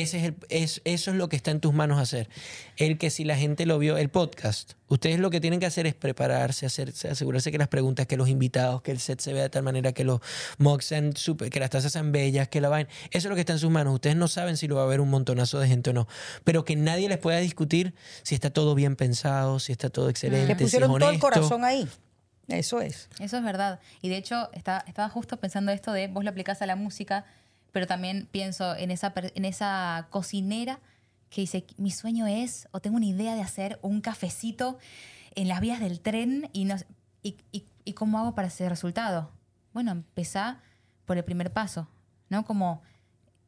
Speaker 1: ese es el, es, eso es lo que está en tus manos hacer. El que si la gente lo vio, el podcast, ustedes lo que tienen que hacer es prepararse, hacerse, asegurarse que las preguntas, que los invitados, que el set se vea de tal manera, que los mocks sean super, que las tazas sean bellas, que la vaina. Eso es lo que está en sus manos. Ustedes no saben si lo va a ver un montonazo de gente o no. Pero que nadie les pueda discutir si está todo bien pensado, si está todo excelente,
Speaker 2: Le
Speaker 1: si es
Speaker 2: pusieron todo el corazón ahí. Eso es.
Speaker 4: Eso es verdad. Y de hecho, está- estaba justo pensando esto de vos lo aplicás a la música, pero también pienso en esa, en esa cocinera que dice, mi sueño es, o tengo una idea de hacer un cafecito en las vías del tren y, no, y- y cómo hago para ese resultado. Bueno, empezá por el primer paso, ¿no? Como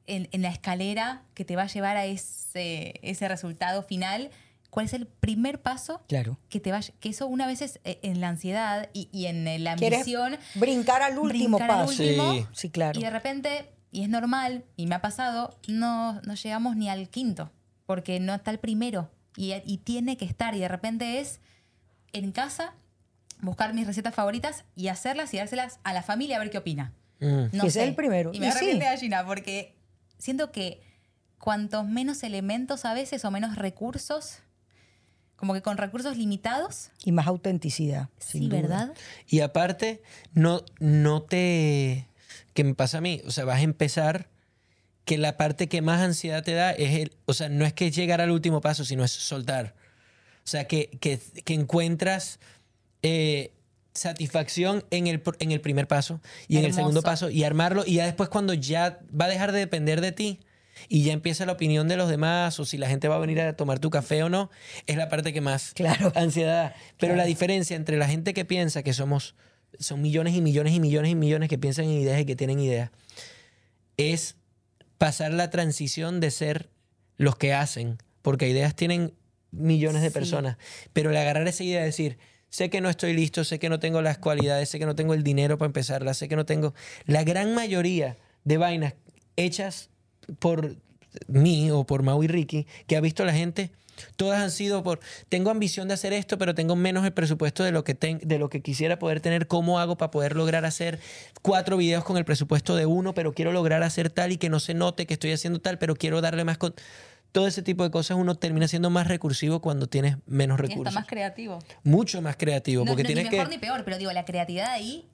Speaker 4: en, en la escalera que te va a llevar a ese, ese resultado final. ¿Cuál es el primer paso
Speaker 2: Claro.
Speaker 4: que te vaya, que eso una vez es eh, en la ansiedad y, y en la
Speaker 2: ¿Quieres
Speaker 4: ambición.
Speaker 2: brincar al último
Speaker 4: brincar al
Speaker 2: paso?
Speaker 4: último,
Speaker 1: Sí.
Speaker 2: Sí, claro.
Speaker 4: Y de repente, y es normal, y me ha pasado, no, no llegamos ni al quinto, porque no está el primero. Y, y tiene que estar, y de repente es en casa buscar mis recetas favoritas y hacerlas y dárselas a la familia a ver qué opina.
Speaker 1: Mm.
Speaker 4: No sé.
Speaker 2: es el primero.
Speaker 4: Y me
Speaker 2: sí.
Speaker 4: de gallina, porque siento que cuantos menos elementos a veces o menos recursos, como que con recursos limitados,
Speaker 2: Y más autenticidad. sin
Speaker 4: sí,
Speaker 2: duda.
Speaker 4: ¿verdad?
Speaker 1: Y aparte, no, no te. que me pasa a mí. O sea, vas a empezar que la parte que más ansiedad te da es el. O sea, no es que llegar al último paso, sino es soltar. O sea, que, que, que encuentras eh, satisfacción en el, en el primer paso y en el segundo paso y armarlo. Y ya después, cuando ya va a dejar de depender de ti. Y ya empieza la opinión de los demás, o si la gente va a venir a tomar tu café o no, es la parte que más
Speaker 2: Claro.
Speaker 1: ansiedad. Pero la diferencia entre la gente que piensa que somos, son millones y millones y millones y millones que piensan en ideas y que tienen ideas, es pasar la transición de ser los que hacen, porque ideas tienen millones de
Speaker 4: Sí.
Speaker 1: personas, pero el agarrar esa idea y decir, sé que no estoy listo, sé que no tengo las cualidades, sé que no tengo el dinero para empezarla, sé que no tengo la gran mayoría de vainas hechas por mí o por Mau y Ricky, que ha visto la gente, todas han sido por, tengo ambición de hacer esto, pero tengo menos el presupuesto de lo que, ten- de lo que quisiera poder tener, ¿cómo hago para poder lograr hacer cuatro videos con el presupuesto de uno, pero quiero lograr hacer tal y que no se note que estoy haciendo tal, pero quiero darle más... Con... Todo ese tipo de cosas uno termina siendo más recursivo cuando tienes menos
Speaker 4: Y está
Speaker 1: recursos.
Speaker 4: más creativo.
Speaker 1: Mucho más creativo,
Speaker 4: No,
Speaker 1: porque
Speaker 4: no, ni
Speaker 1: tienes
Speaker 4: mejor
Speaker 1: que...
Speaker 4: ni peor, pero digo, la creatividad ahí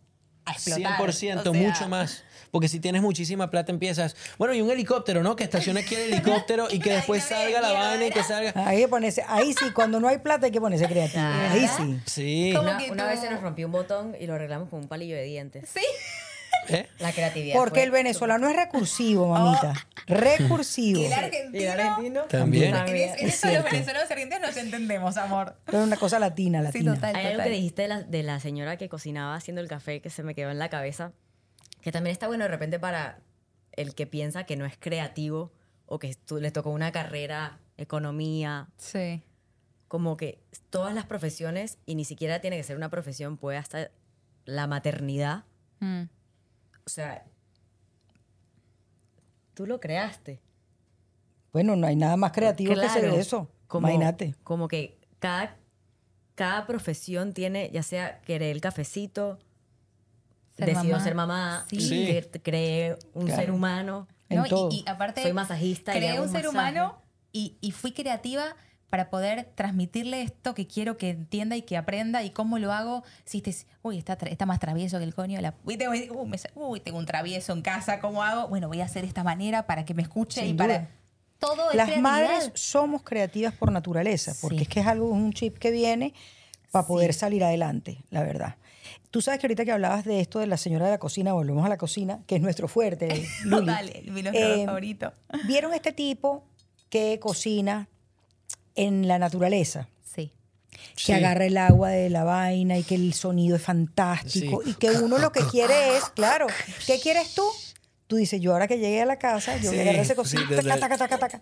Speaker 4: a explotar.
Speaker 1: 100%,
Speaker 4: O sea,
Speaker 1: mucho más. Porque si tienes muchísima plata empiezas, bueno, y un helicóptero, ¿no? Que estacione aquí el helicóptero y que después salga la vaina y que salga...
Speaker 2: Ahí, ponerse, ahí sí, cuando no hay plata hay que ponerse creativo. Ahí sí.
Speaker 1: Sí.
Speaker 3: Una,
Speaker 4: que
Speaker 3: una vez se nos rompió un botón y lo arreglamos con un palillo de dientes.
Speaker 4: Sí.
Speaker 1: ¿Eh?
Speaker 3: La creatividad.
Speaker 2: Porque el venezolano es recursivo, mamita. Recursivo.
Speaker 4: Y el
Speaker 3: Y el
Speaker 4: argentino.
Speaker 1: También.
Speaker 4: En,
Speaker 3: también.
Speaker 4: es- en
Speaker 2: Es
Speaker 4: eso los venezolanos y argentinos nos entendemos, amor.
Speaker 2: Pero es una cosa latina,
Speaker 4: Sí,
Speaker 2: latina.
Speaker 4: total.
Speaker 3: Hay algo que dijiste de la, de la señora que cocinaba haciendo el café que se me quedó en la cabeza, que también está bueno de repente para el que piensa que no es creativo o que tú, le tocó una carrera, economía,
Speaker 4: Sí.
Speaker 3: como que todas las profesiones, y ni siquiera tiene que ser una profesión, puede hasta la maternidad,
Speaker 4: Mm.
Speaker 3: o sea, tú lo creaste.
Speaker 2: Bueno, no hay nada más creativo que hacer eso.
Speaker 3: Como,
Speaker 2: Imagínate.
Speaker 3: Como que cada, cada profesión tiene, ya sea querer el cafecito,
Speaker 4: Ser mamá.
Speaker 3: ser mamá,
Speaker 4: Sí.
Speaker 1: Sí.
Speaker 3: que cree un
Speaker 2: Claro.
Speaker 3: ser humano.
Speaker 4: Y-. Y, aparte,
Speaker 3: Soy masajista y
Speaker 4: creé
Speaker 3: hago
Speaker 4: un
Speaker 3: un
Speaker 4: ser
Speaker 3: masaje.
Speaker 4: humano y, y fui creativa para poder transmitirle esto que quiero que entienda y que aprenda y cómo lo hago. Si es- uy, está, tra- está más travieso que el coño. La, uy, tengo, uy, me sa- uy, tengo un travieso en casa, ¿cómo hago? Bueno, voy a hacer de esta manera para que me escuche
Speaker 2: Sin
Speaker 4: y para... Todo es
Speaker 2: Las
Speaker 4: creatividad.
Speaker 2: madres somos creativas por naturaleza, porque
Speaker 4: Sí.
Speaker 2: es que es algo, un chip que viene para poder salir adelante, la verdad. Tú sabes que ahorita que hablabas de esto de la señora de la cocina, volvemos a la cocina, que es nuestro fuerte. Luli.
Speaker 4: Dale, mi
Speaker 2: Eh,
Speaker 4: favorito.
Speaker 2: ¿Vieron este tipo que cocina en la naturaleza?
Speaker 4: Sí.
Speaker 1: Sí.
Speaker 2: que agarra el agua de la vaina y que el sonido es fantástico
Speaker 1: Sí.
Speaker 2: y que uno lo que quiere es, claro, ¿qué quieres tú? Tú dices, yo ahora que llegué a la casa, yo voy a agarrar ese
Speaker 1: total.
Speaker 2: taca, taca, taca, taca.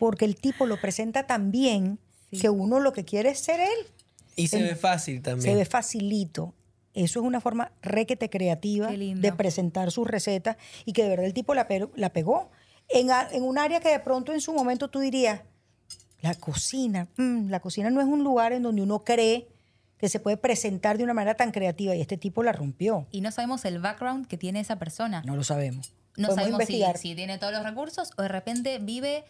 Speaker 2: porque el tipo lo presenta tan bien que uno lo que quiere es ser él.
Speaker 1: Y se
Speaker 2: El-
Speaker 1: ve fácil
Speaker 2: Se
Speaker 1: también.
Speaker 2: ve facilito. Eso es una forma requete creativa de presentar sus recetas y que de verdad el tipo la, pe- la pegó en, a- en un área que de pronto en su momento tú dirías, la cocina, mm, la cocina no es un lugar en donde uno cree que se puede presentar de una manera tan creativa y este tipo la rompió.
Speaker 4: Y no sabemos el background que tiene esa persona.
Speaker 2: No lo sabemos.
Speaker 4: no
Speaker 2: Podemos
Speaker 4: sabemos si tiene todos los recursos o de repente vive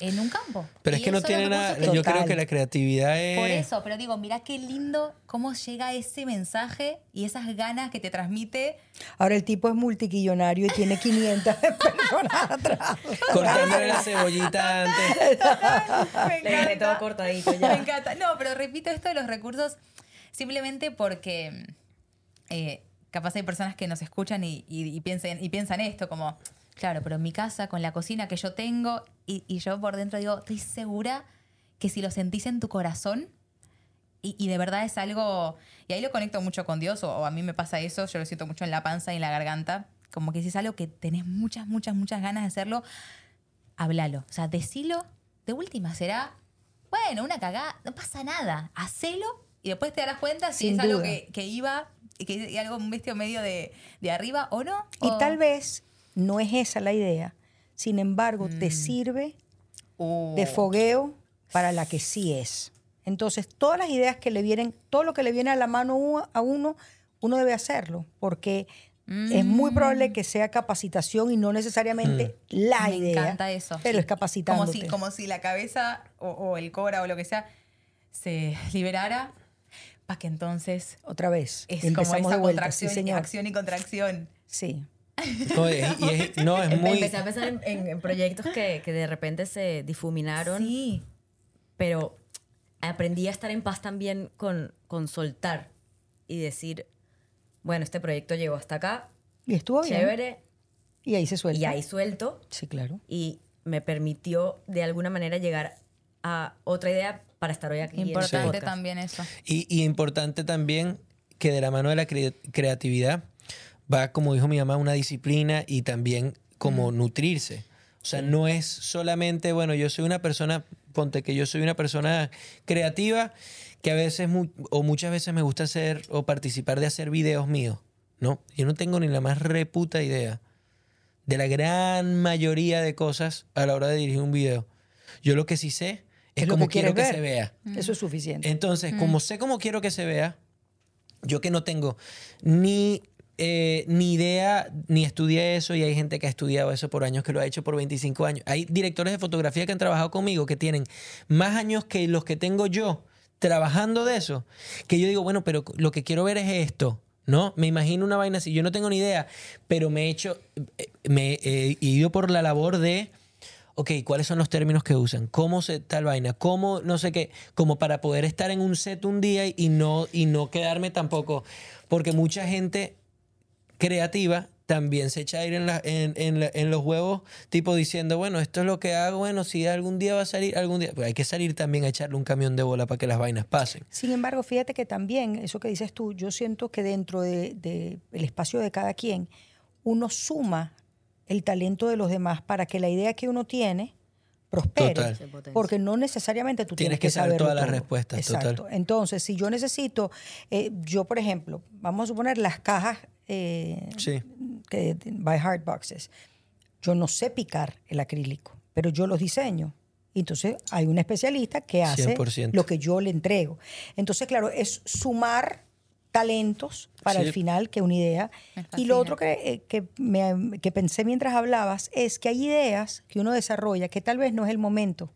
Speaker 4: en un campo.
Speaker 1: Pero es que no tiene nada. Yo creo que la creatividad es.
Speaker 4: Por eso, pero digo, mira qué lindo cómo llega ese mensaje y esas ganas que te transmite.
Speaker 2: Ahora el tipo es multiquillonario y tiene 500 personas atrás.
Speaker 1: Cortándole la cebollita antes.
Speaker 4: Me
Speaker 3: Le dejé todo cortadito ya.
Speaker 4: Me encanta. No, pero repito esto de los recursos simplemente porque eh, capaz hay personas que nos escuchan y, y- y piensan, y piensan esto como, claro, pero en mi casa, con la cocina que yo tengo, y, y yo por dentro digo, estoy segura que si lo sentís en tu corazón, y, y de verdad es algo, y ahí lo conecto mucho con Dios, o, o a mí me pasa eso, yo lo siento mucho en la panza y en la garganta, como que si es algo que tenés muchas, muchas, muchas ganas de hacerlo, háblalo. O sea, decilo, de última será, bueno, una cagada, no pasa nada, hacelo y después te darás cuenta si
Speaker 2: Sin
Speaker 4: es algo
Speaker 2: duda.
Speaker 4: que, que iba, y que algo un vestido medio de, de arriba o no.
Speaker 2: Y
Speaker 4: o-
Speaker 2: tal vez no es esa la idea. Sin embargo, te sirve
Speaker 4: Uh,
Speaker 2: de fogueo para la que sí es. Entonces, todas las ideas que le vienen, todo lo que le viene a la mano a uno, uno debe hacerlo, porque es muy probable que sea capacitación y no necesariamente la
Speaker 4: me
Speaker 2: idea.
Speaker 4: encanta eso.
Speaker 2: Pero es
Speaker 4: Como
Speaker 2: capacitándote.
Speaker 4: si, como si la cabeza o, o el cora o lo que sea se liberara para que entonces
Speaker 2: Otra vez.
Speaker 4: es como esa
Speaker 2: de vuelta. Sí,
Speaker 4: contracción,
Speaker 2: señor.
Speaker 4: acción y contracción.
Speaker 2: Sí.
Speaker 1: No, es, y es- no, es
Speaker 3: Em-
Speaker 1: muy.
Speaker 3: Empecé a pensar en, en- en proyectos que, que de repente se difuminaron,
Speaker 4: Sí.
Speaker 3: pero aprendí a estar en paz también con, con soltar y decir, bueno, este proyecto llegó hasta acá,
Speaker 2: Y estuvo bien.
Speaker 3: chévere,
Speaker 2: Y ahí se suelta.
Speaker 3: y ahí suelto,
Speaker 2: Sí, claro.
Speaker 3: y me permitió de alguna manera llegar a otra idea para estar hoy aquí. en el
Speaker 4: Importante
Speaker 3: podcast.
Speaker 4: también eso.
Speaker 1: Y, y importante también que de la mano de la cre- creatividad va, como dijo mi mamá, una disciplina y también como nutrirse. O sea, no es solamente, bueno, yo soy una persona, ponte que yo soy una persona creativa que a veces o muchas veces me gusta hacer o participar de hacer videos míos. No, yo no tengo ni la más reputa idea de la gran mayoría de cosas a la hora de dirigir un video. Yo lo que sí sé es, cómo quiero que se vea.
Speaker 2: Eso es suficiente.
Speaker 1: Entonces, como sé cómo quiero que se vea, yo que no tengo ni, eh, ni idea, ni estudié eso, y hay gente que ha estudiado eso por años, que lo ha hecho por 25 años. Hay directores de fotografía que han trabajado conmigo que tienen más años que los que tengo yo trabajando de eso, que yo digo, bueno, pero lo que quiero ver es esto. ¿No? Me imagino una vaina así. Yo no tengo ni idea, pero me he hecho, eh, me he ido por la labor de, ok, ¿cuáles son los términos que usan? ¿Cómo se tal vaina? ¿Cómo no sé qué? Como para poder estar en un set un día y no, y no quedarme tampoco. Porque mucha gente creativa también se echa aire en, la- en, en en los huevos, tipo diciendo, bueno, esto es lo que hago, bueno, si algún día va a salir, algún día. Pues hay que salir también a echarle un camión de bola para que las vainas pasen.
Speaker 2: Sin embargo, fíjate que también, eso que dices tú, yo siento que dentro del de, el espacio de cada quien, uno suma el talento de los demás para que la idea que uno tiene prospere.
Speaker 1: Total.
Speaker 2: Porque no necesariamente tú
Speaker 1: Tienes
Speaker 2: tienes que,
Speaker 1: que saber todas las respuestas,
Speaker 2: Exacto.
Speaker 1: total.
Speaker 2: Entonces, si yo necesito, eh, yo por ejemplo, vamos a suponer las cajas eh,
Speaker 1: Sí.
Speaker 2: que, by Hard Boxes. Yo no sé picar el acrílico, pero yo los diseño. Y Entonces hay un especialista que hace
Speaker 1: 100%.
Speaker 2: lo que yo le entrego. Entonces, claro, es sumar talentos para
Speaker 1: Sí.
Speaker 2: el final que una idea. Y lo otro que, eh, que, me- que pensé mientras hablabas es que hay ideas que uno desarrolla que tal vez no es el momento.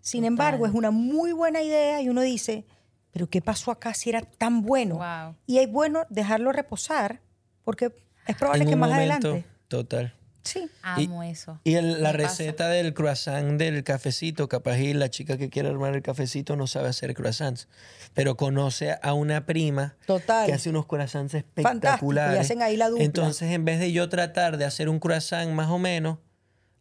Speaker 2: Sin embargo, es una muy buena idea y uno dice, pero ¿qué pasó acá si era tan bueno?
Speaker 4: Wow.
Speaker 2: Y es bueno dejarlo reposar porque es probable
Speaker 1: En
Speaker 2: que más
Speaker 1: momento,
Speaker 2: adelante.
Speaker 1: Total.
Speaker 2: Sí.
Speaker 4: Amo eso.
Speaker 1: Y el- la
Speaker 4: pasa.
Speaker 1: receta del croissant del cafecito, capaz y la chica que quiere armar el cafecito no sabe hacer croissants, pero conoce a una prima
Speaker 2: Total.
Speaker 1: que hace unos croissants
Speaker 2: Fantástico, y
Speaker 1: espectaculares.
Speaker 2: hacen ahí la dupla.
Speaker 1: Entonces, en vez de yo tratar de hacer un croissant más o menos,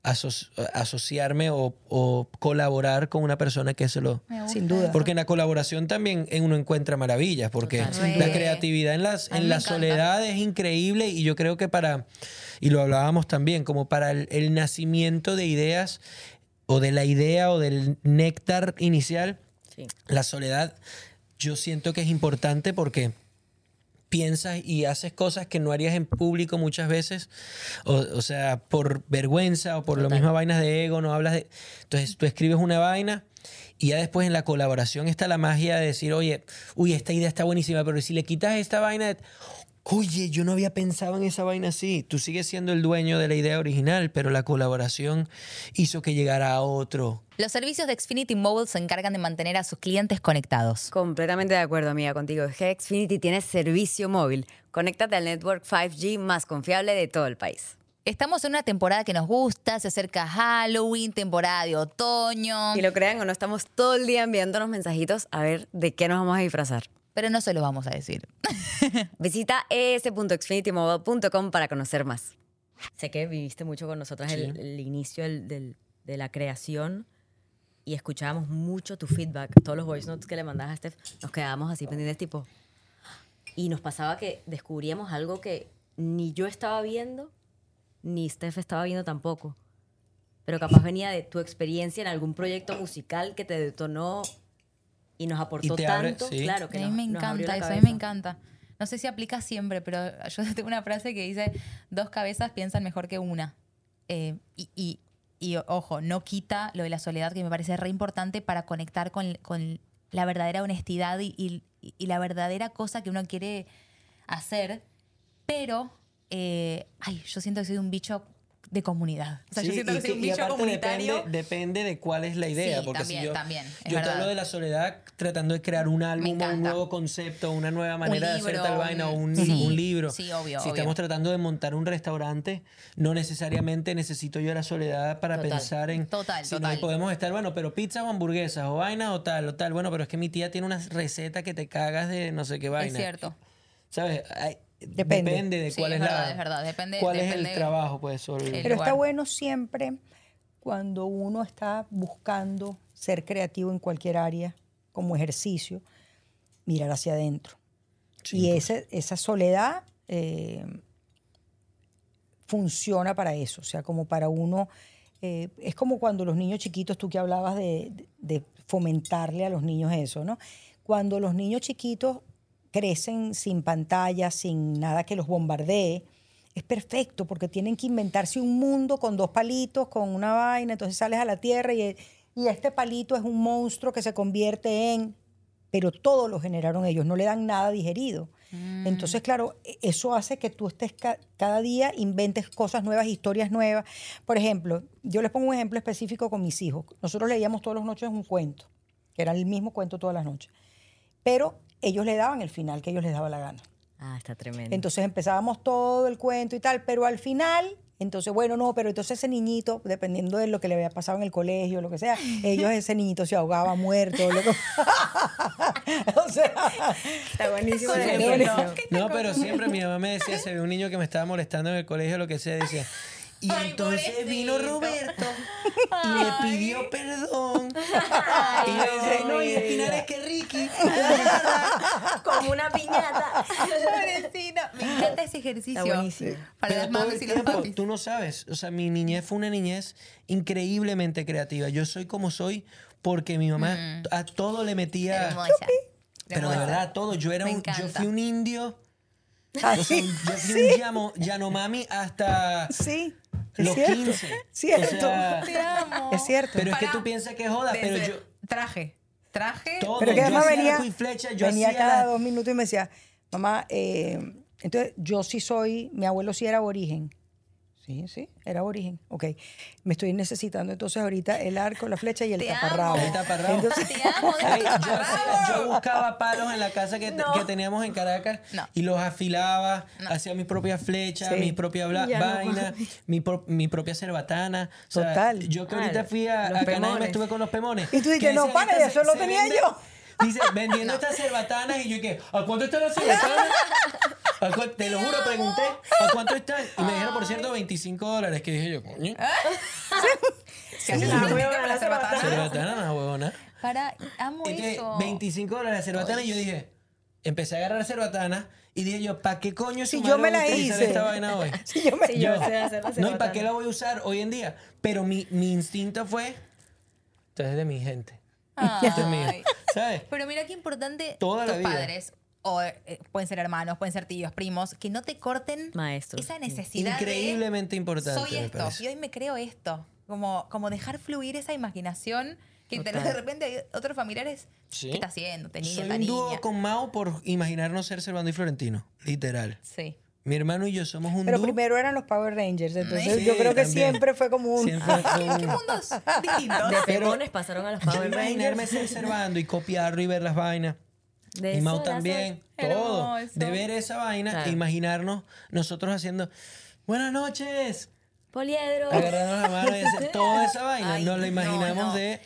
Speaker 1: aso- asociarme o, o colaborar con una persona que se lo...
Speaker 2: Sin duda.
Speaker 1: Porque en la colaboración también uno encuentra maravillas, porque la
Speaker 4: Re.
Speaker 1: creatividad en, las, en la
Speaker 4: encanta.
Speaker 1: soledad es increíble y yo creo que para, y lo hablábamos también, como para el, el nacimiento de ideas o de la idea o del néctar inicial,
Speaker 3: Sí.
Speaker 1: la soledad yo siento que es importante porque piensas y haces cosas que no harías en público muchas veces, o, o sea, por vergüenza o por lo
Speaker 3: Total.
Speaker 1: mismo vainas de ego, no hablas de... Entonces tú escribes una vaina y ya después en la colaboración está la magia de decir, oye, uy, esta idea está buenísima, pero si le quitas esta vaina, Oye, yo no había pensado en esa vaina así. Tú sigues siendo el dueño de la idea original, pero la colaboración hizo que llegara a otro.
Speaker 4: Los servicios de Xfinity Mobile se encargan de mantener a sus clientes conectados.
Speaker 3: Completamente de acuerdo, amiga, contigo. Xfinity tiene servicio móvil. Conéctate al network 5G más confiable de todo el país.
Speaker 4: Estamos en una temporada que nos gusta, se acerca Halloween, temporada de otoño,
Speaker 3: Y lo crean o no, estamos todo el día enviándonos mensajitos a ver de qué nos vamos a disfrazar.
Speaker 4: Pero no se lo vamos a decir.
Speaker 3: Visita es.xfinitymobile.com para conocer más. Sé que viviste mucho con nosotras el, el inicio del- del- de la creación y escuchábamos mucho tu feedback. Todos los voice notes que le mandabas a Steph, nos quedábamos así pendientes, tipo. Y nos pasaba que descubríamos algo que ni yo estaba viendo, ni Steph estaba viendo tampoco. Pero capaz venía de tu experiencia en algún proyecto musical que te detonó y nos aportó
Speaker 1: abre-
Speaker 3: tanto.
Speaker 1: sí.
Speaker 3: Claro, que
Speaker 4: a mí
Speaker 3: nos-
Speaker 4: me encanta eso, a mí me encanta. No sé si aplica siempre, pero yo tengo una frase que dice, dos cabezas piensan mejor que una. Eh, y, y- y, ojo, no quita lo de la soledad, que me parece re importante para conectar con, con la verdadera honestidad y, y- y la verdadera cosa que uno quiere hacer. Pero, eh, ay, yo siento que soy un bicho de comunidad. O sea, yo siento
Speaker 1: y
Speaker 4: que soy un bicho comunitario.
Speaker 1: Depende, depende de cuál es la idea.
Speaker 4: Sí,
Speaker 1: porque
Speaker 4: también,
Speaker 1: si yo,
Speaker 4: también,
Speaker 1: yo te hablo de la soledad tratando de crear un álbum, o un nuevo concepto, una nueva manera de hacer tal vaina, o un,
Speaker 4: sí,
Speaker 1: un libro.
Speaker 4: sí, obvio,
Speaker 1: si
Speaker 4: obvio.
Speaker 1: estamos tratando de montar un restaurante, no necesariamente necesito yo la soledad para
Speaker 3: Total.
Speaker 1: pensar en.
Speaker 4: Total,
Speaker 1: si
Speaker 4: total.
Speaker 1: No podemos estar, bueno, pero pizza o hamburguesas, o vaina o tal, o tal. Bueno, pero es que mi tía tiene una receta que te cagas de no sé qué vaina.
Speaker 4: Es cierto.
Speaker 1: ¿Sabes? Ay,
Speaker 2: Depende.
Speaker 1: de
Speaker 4: Sí,
Speaker 1: cuál
Speaker 4: es
Speaker 1: es,
Speaker 4: verdad,
Speaker 1: la.
Speaker 4: es verdad, depende-
Speaker 1: ¿Cuál es el trabajo, pues? el-
Speaker 2: Pero
Speaker 4: lugar.
Speaker 2: está bueno siempre cuando uno está buscando ser creativo en cualquier área como ejercicio, mirar hacia adentro. Y ese- esa soledad eh, funciona para eso, o sea, como para uno, eh, es como cuando los niños chiquitos, tú que hablabas de, de fomentarle a los niños eso, ¿no? Cuando los niños chiquitos crecen sin pantalla, sin nada que los bombardee, es perfecto porque tienen que inventarse un mundo con dos palitos, con una vaina, entonces sales a la tierra y, y este palito es un monstruo que se convierte en, pero todo lo generaron ellos, no le dan nada digerido. Entonces, claro, eso hace que tú estés ca- cada día, inventes cosas nuevas, historias nuevas. Por ejemplo, yo les pongo un ejemplo específico con mis hijos. Nosotros leíamos todas las noches un cuento, que era el mismo cuento todas las noches, pero ellos le daban el final que ellos les daba la gana.
Speaker 3: Ah, está tremendo.
Speaker 2: Entonces empezábamos todo el cuento y tal, pero al final, entonces, bueno, no, pero entonces ese niñito, dependiendo de lo que le había pasado en el colegio, lo que sea, ellos, ese niñito se ahogaba muerto. lo que- o sea,
Speaker 3: está buenísimo.
Speaker 2: Sí, no.
Speaker 1: No, pero siempre mi mamá me decía, se ve un niño que me estaba molestando en el colegio, lo que sea, decía. Y entonces vino Roberto y le pidió perdón. y yo decía, no, y el final es que Ricky.
Speaker 3: Como una piñata.
Speaker 4: Pobrecita. Me encanta ese ejercicio.
Speaker 3: Está buenísimo.
Speaker 4: Para
Speaker 1: Pero
Speaker 4: las
Speaker 1: todo
Speaker 4: mamis
Speaker 1: el
Speaker 4: y los
Speaker 1: tiempo,
Speaker 4: papis.
Speaker 1: Tú no sabes. O sea, mi niñez fue una niñez increíblemente creativa. Yo soy como soy porque mi mamá a todo le metía.
Speaker 4: Hermosa.
Speaker 1: Pero de verdad, a todo. Yo era un, yo fui un indio. O sea,
Speaker 2: así,
Speaker 1: yo fui un llamo, Yanomami hasta
Speaker 2: sí, es
Speaker 1: los
Speaker 2: cierto.
Speaker 1: 15.
Speaker 2: Cierto.
Speaker 1: O sea,
Speaker 4: Te amo.
Speaker 2: Es cierto.
Speaker 1: pero es que tú piensas que joda, pero yo.
Speaker 4: Traje. Traje.
Speaker 1: Todo.
Speaker 2: Pero que
Speaker 1: yo
Speaker 2: además venía,
Speaker 1: flecha, yo
Speaker 2: venía
Speaker 1: hacía
Speaker 2: cada
Speaker 1: la-
Speaker 2: dos minutos y me decía, mamá, eh, entonces yo sí soy, mi abuelo sí era aborigen. Sí, sí, era aborigen. Ok. Me estoy necesitando entonces ahorita el arco, la flecha y el
Speaker 4: Te
Speaker 2: taparrabo.
Speaker 4: amo.
Speaker 1: El taparrabo.
Speaker 2: Entonces,
Speaker 4: Te amo.
Speaker 1: Ey, yo, buscaba palos en la casa que, que teníamos en Caracas
Speaker 4: No.
Speaker 1: y los afilaba, hacía mis propias flechas,
Speaker 2: Sí.
Speaker 1: mi propia bla-
Speaker 3: Ya no
Speaker 1: vaina, mi, pro- mi propia cerbatana. O sea,
Speaker 2: Total.
Speaker 1: Yo que
Speaker 3: Ah,
Speaker 1: ahorita fui a, a Canadá y me estuve con los pemones.
Speaker 2: Y tú dices, no,
Speaker 1: "Esta
Speaker 2: eso
Speaker 1: se-
Speaker 2: lo
Speaker 1: se
Speaker 2: tenía
Speaker 1: vende-
Speaker 2: yo.
Speaker 1: Dice, vendiendo estas cerbatanas y yo que, ¿a cuánto están las cerbatanas? ¿A cu- Te lo juro, pregunté, ¿a cuánto están? Y me dijeron, por cierto, 25 dólares. Que dije yo, coño,
Speaker 4: ¿Qué haces
Speaker 3: Ah,
Speaker 4: una
Speaker 3: huevona,
Speaker 4: con la
Speaker 3: la
Speaker 4: cerbatana?
Speaker 1: cerbatana, no, huevona.
Speaker 4: Para, amo
Speaker 1: Entonces,
Speaker 4: eso.
Speaker 1: 25 dólares la cerbatana y yo dije, empecé a agarrar cerbatana y dije yo, ¿para qué coño
Speaker 2: Si yo me la hice.
Speaker 1: esta vaina hoy?
Speaker 2: Sí, yo me-
Speaker 3: Sí, yo sé hacer la
Speaker 1: No, ¿y para
Speaker 3: cerbatana.
Speaker 1: qué la voy a usar hoy en día? Pero mi, mi instinto fue, esto es de mi gente. Esto es mío.
Speaker 4: Ay.
Speaker 1: ¿Sabes?
Speaker 4: Pero mira qué importante
Speaker 1: Toda la
Speaker 4: tus
Speaker 1: vida.
Speaker 4: padres, o eh, pueden ser hermanos, pueden ser tíos, primos, que no te corten
Speaker 3: Maestros,
Speaker 4: esa necesidad de,
Speaker 1: Increíblemente importante.
Speaker 4: soy
Speaker 1: me
Speaker 4: esto
Speaker 1: parece.
Speaker 4: y hoy me creo esto. Como, como dejar fluir esa imaginación Que de
Speaker 3: Total.
Speaker 4: de repente hay otros familiares.
Speaker 1: Sí.
Speaker 4: ¿Qué está haciendo? Niño,
Speaker 1: Soy un dúo con Mao por imaginarnos ser Servando y Florentino. Literal.
Speaker 4: Sí.
Speaker 1: Mi hermano y yo somos un
Speaker 2: Pero
Speaker 1: dúo.
Speaker 2: primero eran los Power Rangers, entonces
Speaker 1: Sí,
Speaker 2: yo creo que
Speaker 1: también.
Speaker 2: siempre fue como un...
Speaker 1: Siempre fue un-
Speaker 4: ¿Qué mundos distintos?
Speaker 3: De
Speaker 1: Pero-
Speaker 3: pepones pasaron a los
Speaker 1: Yo
Speaker 3: Power
Speaker 1: imaginarme
Speaker 3: Rangers.
Speaker 1: ser Servando y copiarlo y ver las vainas.
Speaker 3: De
Speaker 1: y Mao
Speaker 3: sol a sol.
Speaker 1: también. Todo.
Speaker 4: Hermoso.
Speaker 1: De ver esa vaina,
Speaker 3: Claro.
Speaker 1: imaginarnos nosotros haciendo Buenas noches.
Speaker 3: Poliedro.
Speaker 1: Agarrarnos la mano y hacer toda esa vaina.
Speaker 4: Ay,
Speaker 1: nos la
Speaker 4: no,
Speaker 1: imaginamos
Speaker 4: no.
Speaker 1: de.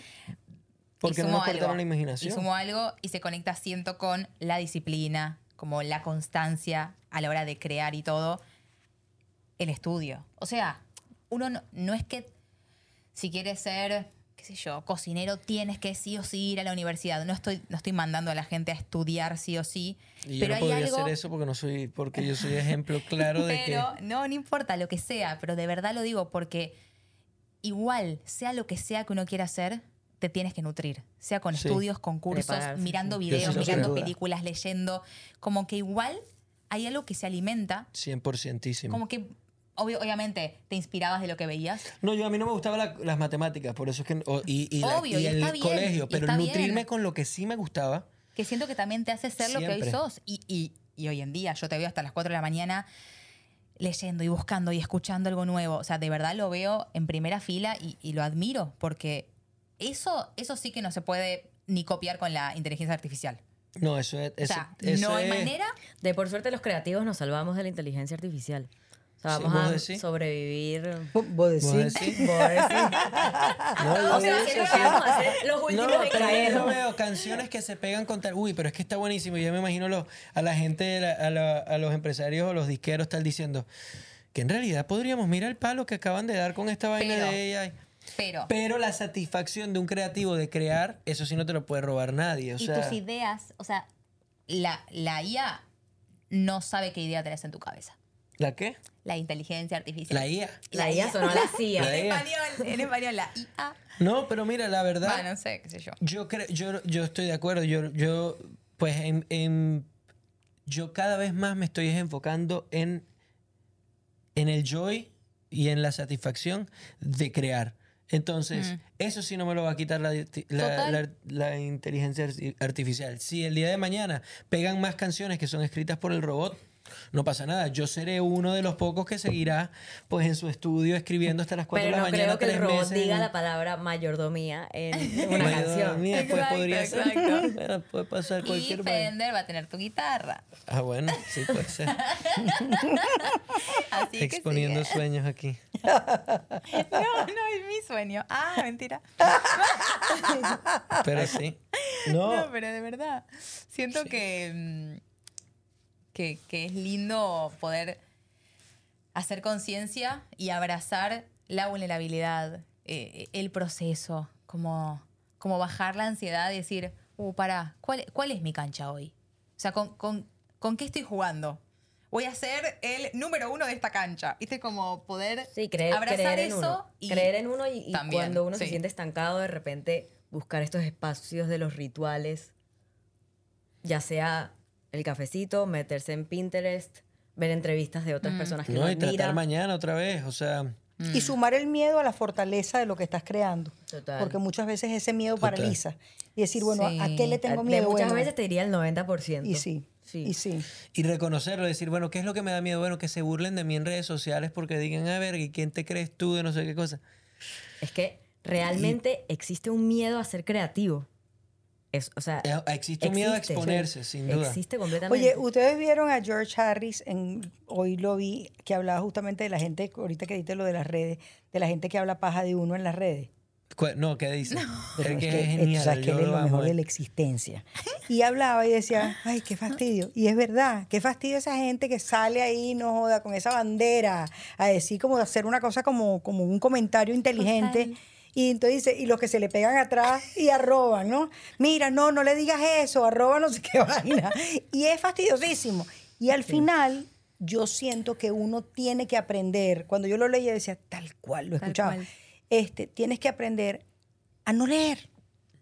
Speaker 1: Porque
Speaker 4: Y
Speaker 1: no
Speaker 4: sumo
Speaker 1: nos cortaron
Speaker 4: algo,
Speaker 1: la imaginación.
Speaker 4: Y sumo algo y se conecta, siento, con la disciplina, como la constancia a la hora de crear y todo. El estudio. O sea, uno no, no es que si quieres ser, qué sé yo, cocinero, tienes que sí o sí ir a la universidad. No estoy, no estoy mandando a la gente a estudiar sí o sí.
Speaker 1: Y yo
Speaker 4: pero
Speaker 1: no
Speaker 4: hay
Speaker 1: podría
Speaker 4: algo,
Speaker 1: hacer eso porque no soy, porque yo soy ejemplo claro de
Speaker 4: pero
Speaker 1: que.
Speaker 4: no, no importa lo que sea, pero de verdad lo digo porque igual, sea lo que sea que uno quiera hacer, te tienes que nutrir. Sea con
Speaker 1: Sí.
Speaker 4: estudios, con cursos,
Speaker 3: Prepararse,
Speaker 4: mirando
Speaker 1: sí.
Speaker 4: Videos, mirando películas, leyendo. Como que igual hay algo que se alimenta.
Speaker 1: 100%ísimo.
Speaker 4: Como que, obvio- obviamente, te inspirabas de lo que veías.
Speaker 1: No, yo a mí no me gustaban la- las matemáticas, por eso es que. o- y, y, la-
Speaker 4: Obvio,
Speaker 1: y
Speaker 4: y
Speaker 1: el
Speaker 4: bien,
Speaker 1: colegio, pero nutrirme
Speaker 4: bien.
Speaker 1: con lo que sí me gustaba.
Speaker 4: Que siento que también te hace ser lo que hoy
Speaker 1: Siempre.
Speaker 4: sos. Y, y- y hoy en día yo te veo hasta las 4 de la mañana leyendo y buscando y escuchando algo nuevo. O sea, de verdad lo veo en primera fila y, y lo admiro porque eso, eso sí que no se puede ni copiar con la inteligencia artificial.
Speaker 1: No, eso es.
Speaker 4: O
Speaker 1: eso-
Speaker 4: sea,
Speaker 1: eso
Speaker 4: no hay
Speaker 1: es-
Speaker 4: manera.
Speaker 3: De por suerte los creativos nos salvamos de la inteligencia artificial. O sea, vamos a
Speaker 1: decís.
Speaker 3: sobrevivir.
Speaker 2: Vos
Speaker 1: ¿Vos
Speaker 2: decís.
Speaker 1: decís?
Speaker 3: Vos decís.
Speaker 1: No,
Speaker 3: O sea,
Speaker 1: eso,
Speaker 3: que
Speaker 1: sí.
Speaker 3: vamos a ser los
Speaker 1: No,
Speaker 3: últimos en
Speaker 1: pero yo veo canciones que se pegan con tal. Uy, pero es que está buenísimo. Yo me imagino lo- a la gente, la- a, la- a los empresarios o los disqueros estar diciendo que en realidad podríamos mirar el palo que acaban de dar con esta vaina
Speaker 4: Pero-
Speaker 1: de AI.
Speaker 4: Pero.
Speaker 1: Pero la satisfacción de un creativo de crear, eso sí no te lo puede robar nadie. O
Speaker 4: y
Speaker 1: sea,
Speaker 4: tus ideas, o sea, la, la IA no sabe qué idea tenés en tu cabeza.
Speaker 1: ¿la qué?
Speaker 4: La inteligencia artificial.
Speaker 1: La IA.
Speaker 3: La IA sonó la CIA.
Speaker 1: La
Speaker 4: En
Speaker 1: IA.
Speaker 4: español, en español, la IA.
Speaker 1: No, pero mira, la verdad.
Speaker 4: Bueno, no sé, qué sé yo.
Speaker 1: Yo creo, yo, yo estoy de acuerdo. Yo, yo pues, en, en- yo cada vez más me estoy enfocando en, en el joy y en la satisfacción de crear. Entonces, eso sí no me lo va a quitar la, la-
Speaker 4: Total.
Speaker 1: la- la inteligencia arti- artificial. Si el día de mañana pegan más canciones que son escritas por el robot, no pasa nada. Yo seré uno de los pocos que seguirá pues en su estudio escribiendo hasta las 4
Speaker 3: Pero
Speaker 1: de la
Speaker 3: no
Speaker 1: mañana.
Speaker 3: creo que el
Speaker 1: tres
Speaker 3: robot
Speaker 1: meses
Speaker 3: diga
Speaker 1: en-
Speaker 3: la palabra mayordomía en una
Speaker 1: Mayordomía,
Speaker 3: canción.
Speaker 1: Pues
Speaker 4: Exacto,
Speaker 1: podría ser.
Speaker 4: exacto.
Speaker 1: Bueno, puede pasar
Speaker 4: Y
Speaker 1: cualquier vaina.
Speaker 4: Fender va a tener tu guitarra.
Speaker 1: Ah, bueno, sí puede ser.
Speaker 4: Así que
Speaker 1: Exponiendo
Speaker 4: sí.
Speaker 1: sueños aquí.
Speaker 4: No, no es mi sueño. Ah, mentira.
Speaker 1: Pero sí. No,
Speaker 4: No, pero de verdad. Siento que, mm, que, que es lindo poder hacer conciencia y abrazar la vulnerabilidad, eh, el proceso, como, como bajar la ansiedad y decir, uh, pará, ¿cuál, ¿cuál es mi cancha hoy? O sea, ¿con, con, con qué estoy jugando? Voy a ser el número uno de esta cancha. ¿Viste? Como poder
Speaker 3: Sí, creer,
Speaker 4: abrazar
Speaker 3: creer en
Speaker 4: eso
Speaker 3: uno.
Speaker 4: y
Speaker 3: creer en uno y, y
Speaker 4: También,
Speaker 3: cuando uno se siente estancado, de repente buscar estos espacios de los rituales, ya sea el cafecito, meterse en Pinterest, ver entrevistas de otras personas que
Speaker 1: no,
Speaker 3: uno
Speaker 1: y tratar mañana otra vez. O sea,
Speaker 2: Y sumar el miedo a la fortaleza de lo que estás creando.
Speaker 3: Total.
Speaker 2: Porque muchas veces ese miedo
Speaker 1: Total.
Speaker 2: paraliza. Y decir, bueno,
Speaker 4: Sí.
Speaker 2: ¿a qué le tengo
Speaker 3: De
Speaker 2: miedo?
Speaker 3: muchas
Speaker 2: Bueno,
Speaker 3: veces te diría el 90%.
Speaker 2: y sí,
Speaker 3: Sí.
Speaker 2: y sí.
Speaker 1: y reconocerlo, decir, bueno, ¿qué es lo que me da miedo? Bueno, que se burlen de mí en redes sociales porque digan, a ver, ¿y quién te crees tú de no sé qué cosa?
Speaker 3: Es que realmente existe un miedo a ser creativo. Es, o sea,
Speaker 1: Eh, existe un miedo a exponerse, sin duda.
Speaker 3: Existe completamente.
Speaker 2: Oye, ustedes vieron a George Harris, en, hoy lo vi, que hablaba justamente de la gente, ahorita que diste lo de las redes, de la gente que habla paja de uno en las redes.
Speaker 1: No, ¿qué dice?
Speaker 2: Pero
Speaker 1: Es que es genial.
Speaker 2: sabes que
Speaker 1: yo
Speaker 2: él es lo mejor
Speaker 1: eh.
Speaker 2: de la existencia. Y hablaba y decía, ay, qué fastidio. Y es verdad, qué fastidio esa gente que sale ahí, no joda, con esa bandera, a decir como hacer una cosa como, como un comentario inteligente.
Speaker 4: Total.
Speaker 2: Y entonces dice, y los que se le pegan atrás y arroban, ¿no? Mira, no, no le digas eso, arroba no sé qué vaina. Y es fastidiosísimo. Y al final, yo siento que uno tiene que aprender. Cuando yo lo leía, decía, tal cual, lo
Speaker 4: Tal
Speaker 2: escuchaba.
Speaker 4: cual.
Speaker 2: Este, tienes que aprender a no leer.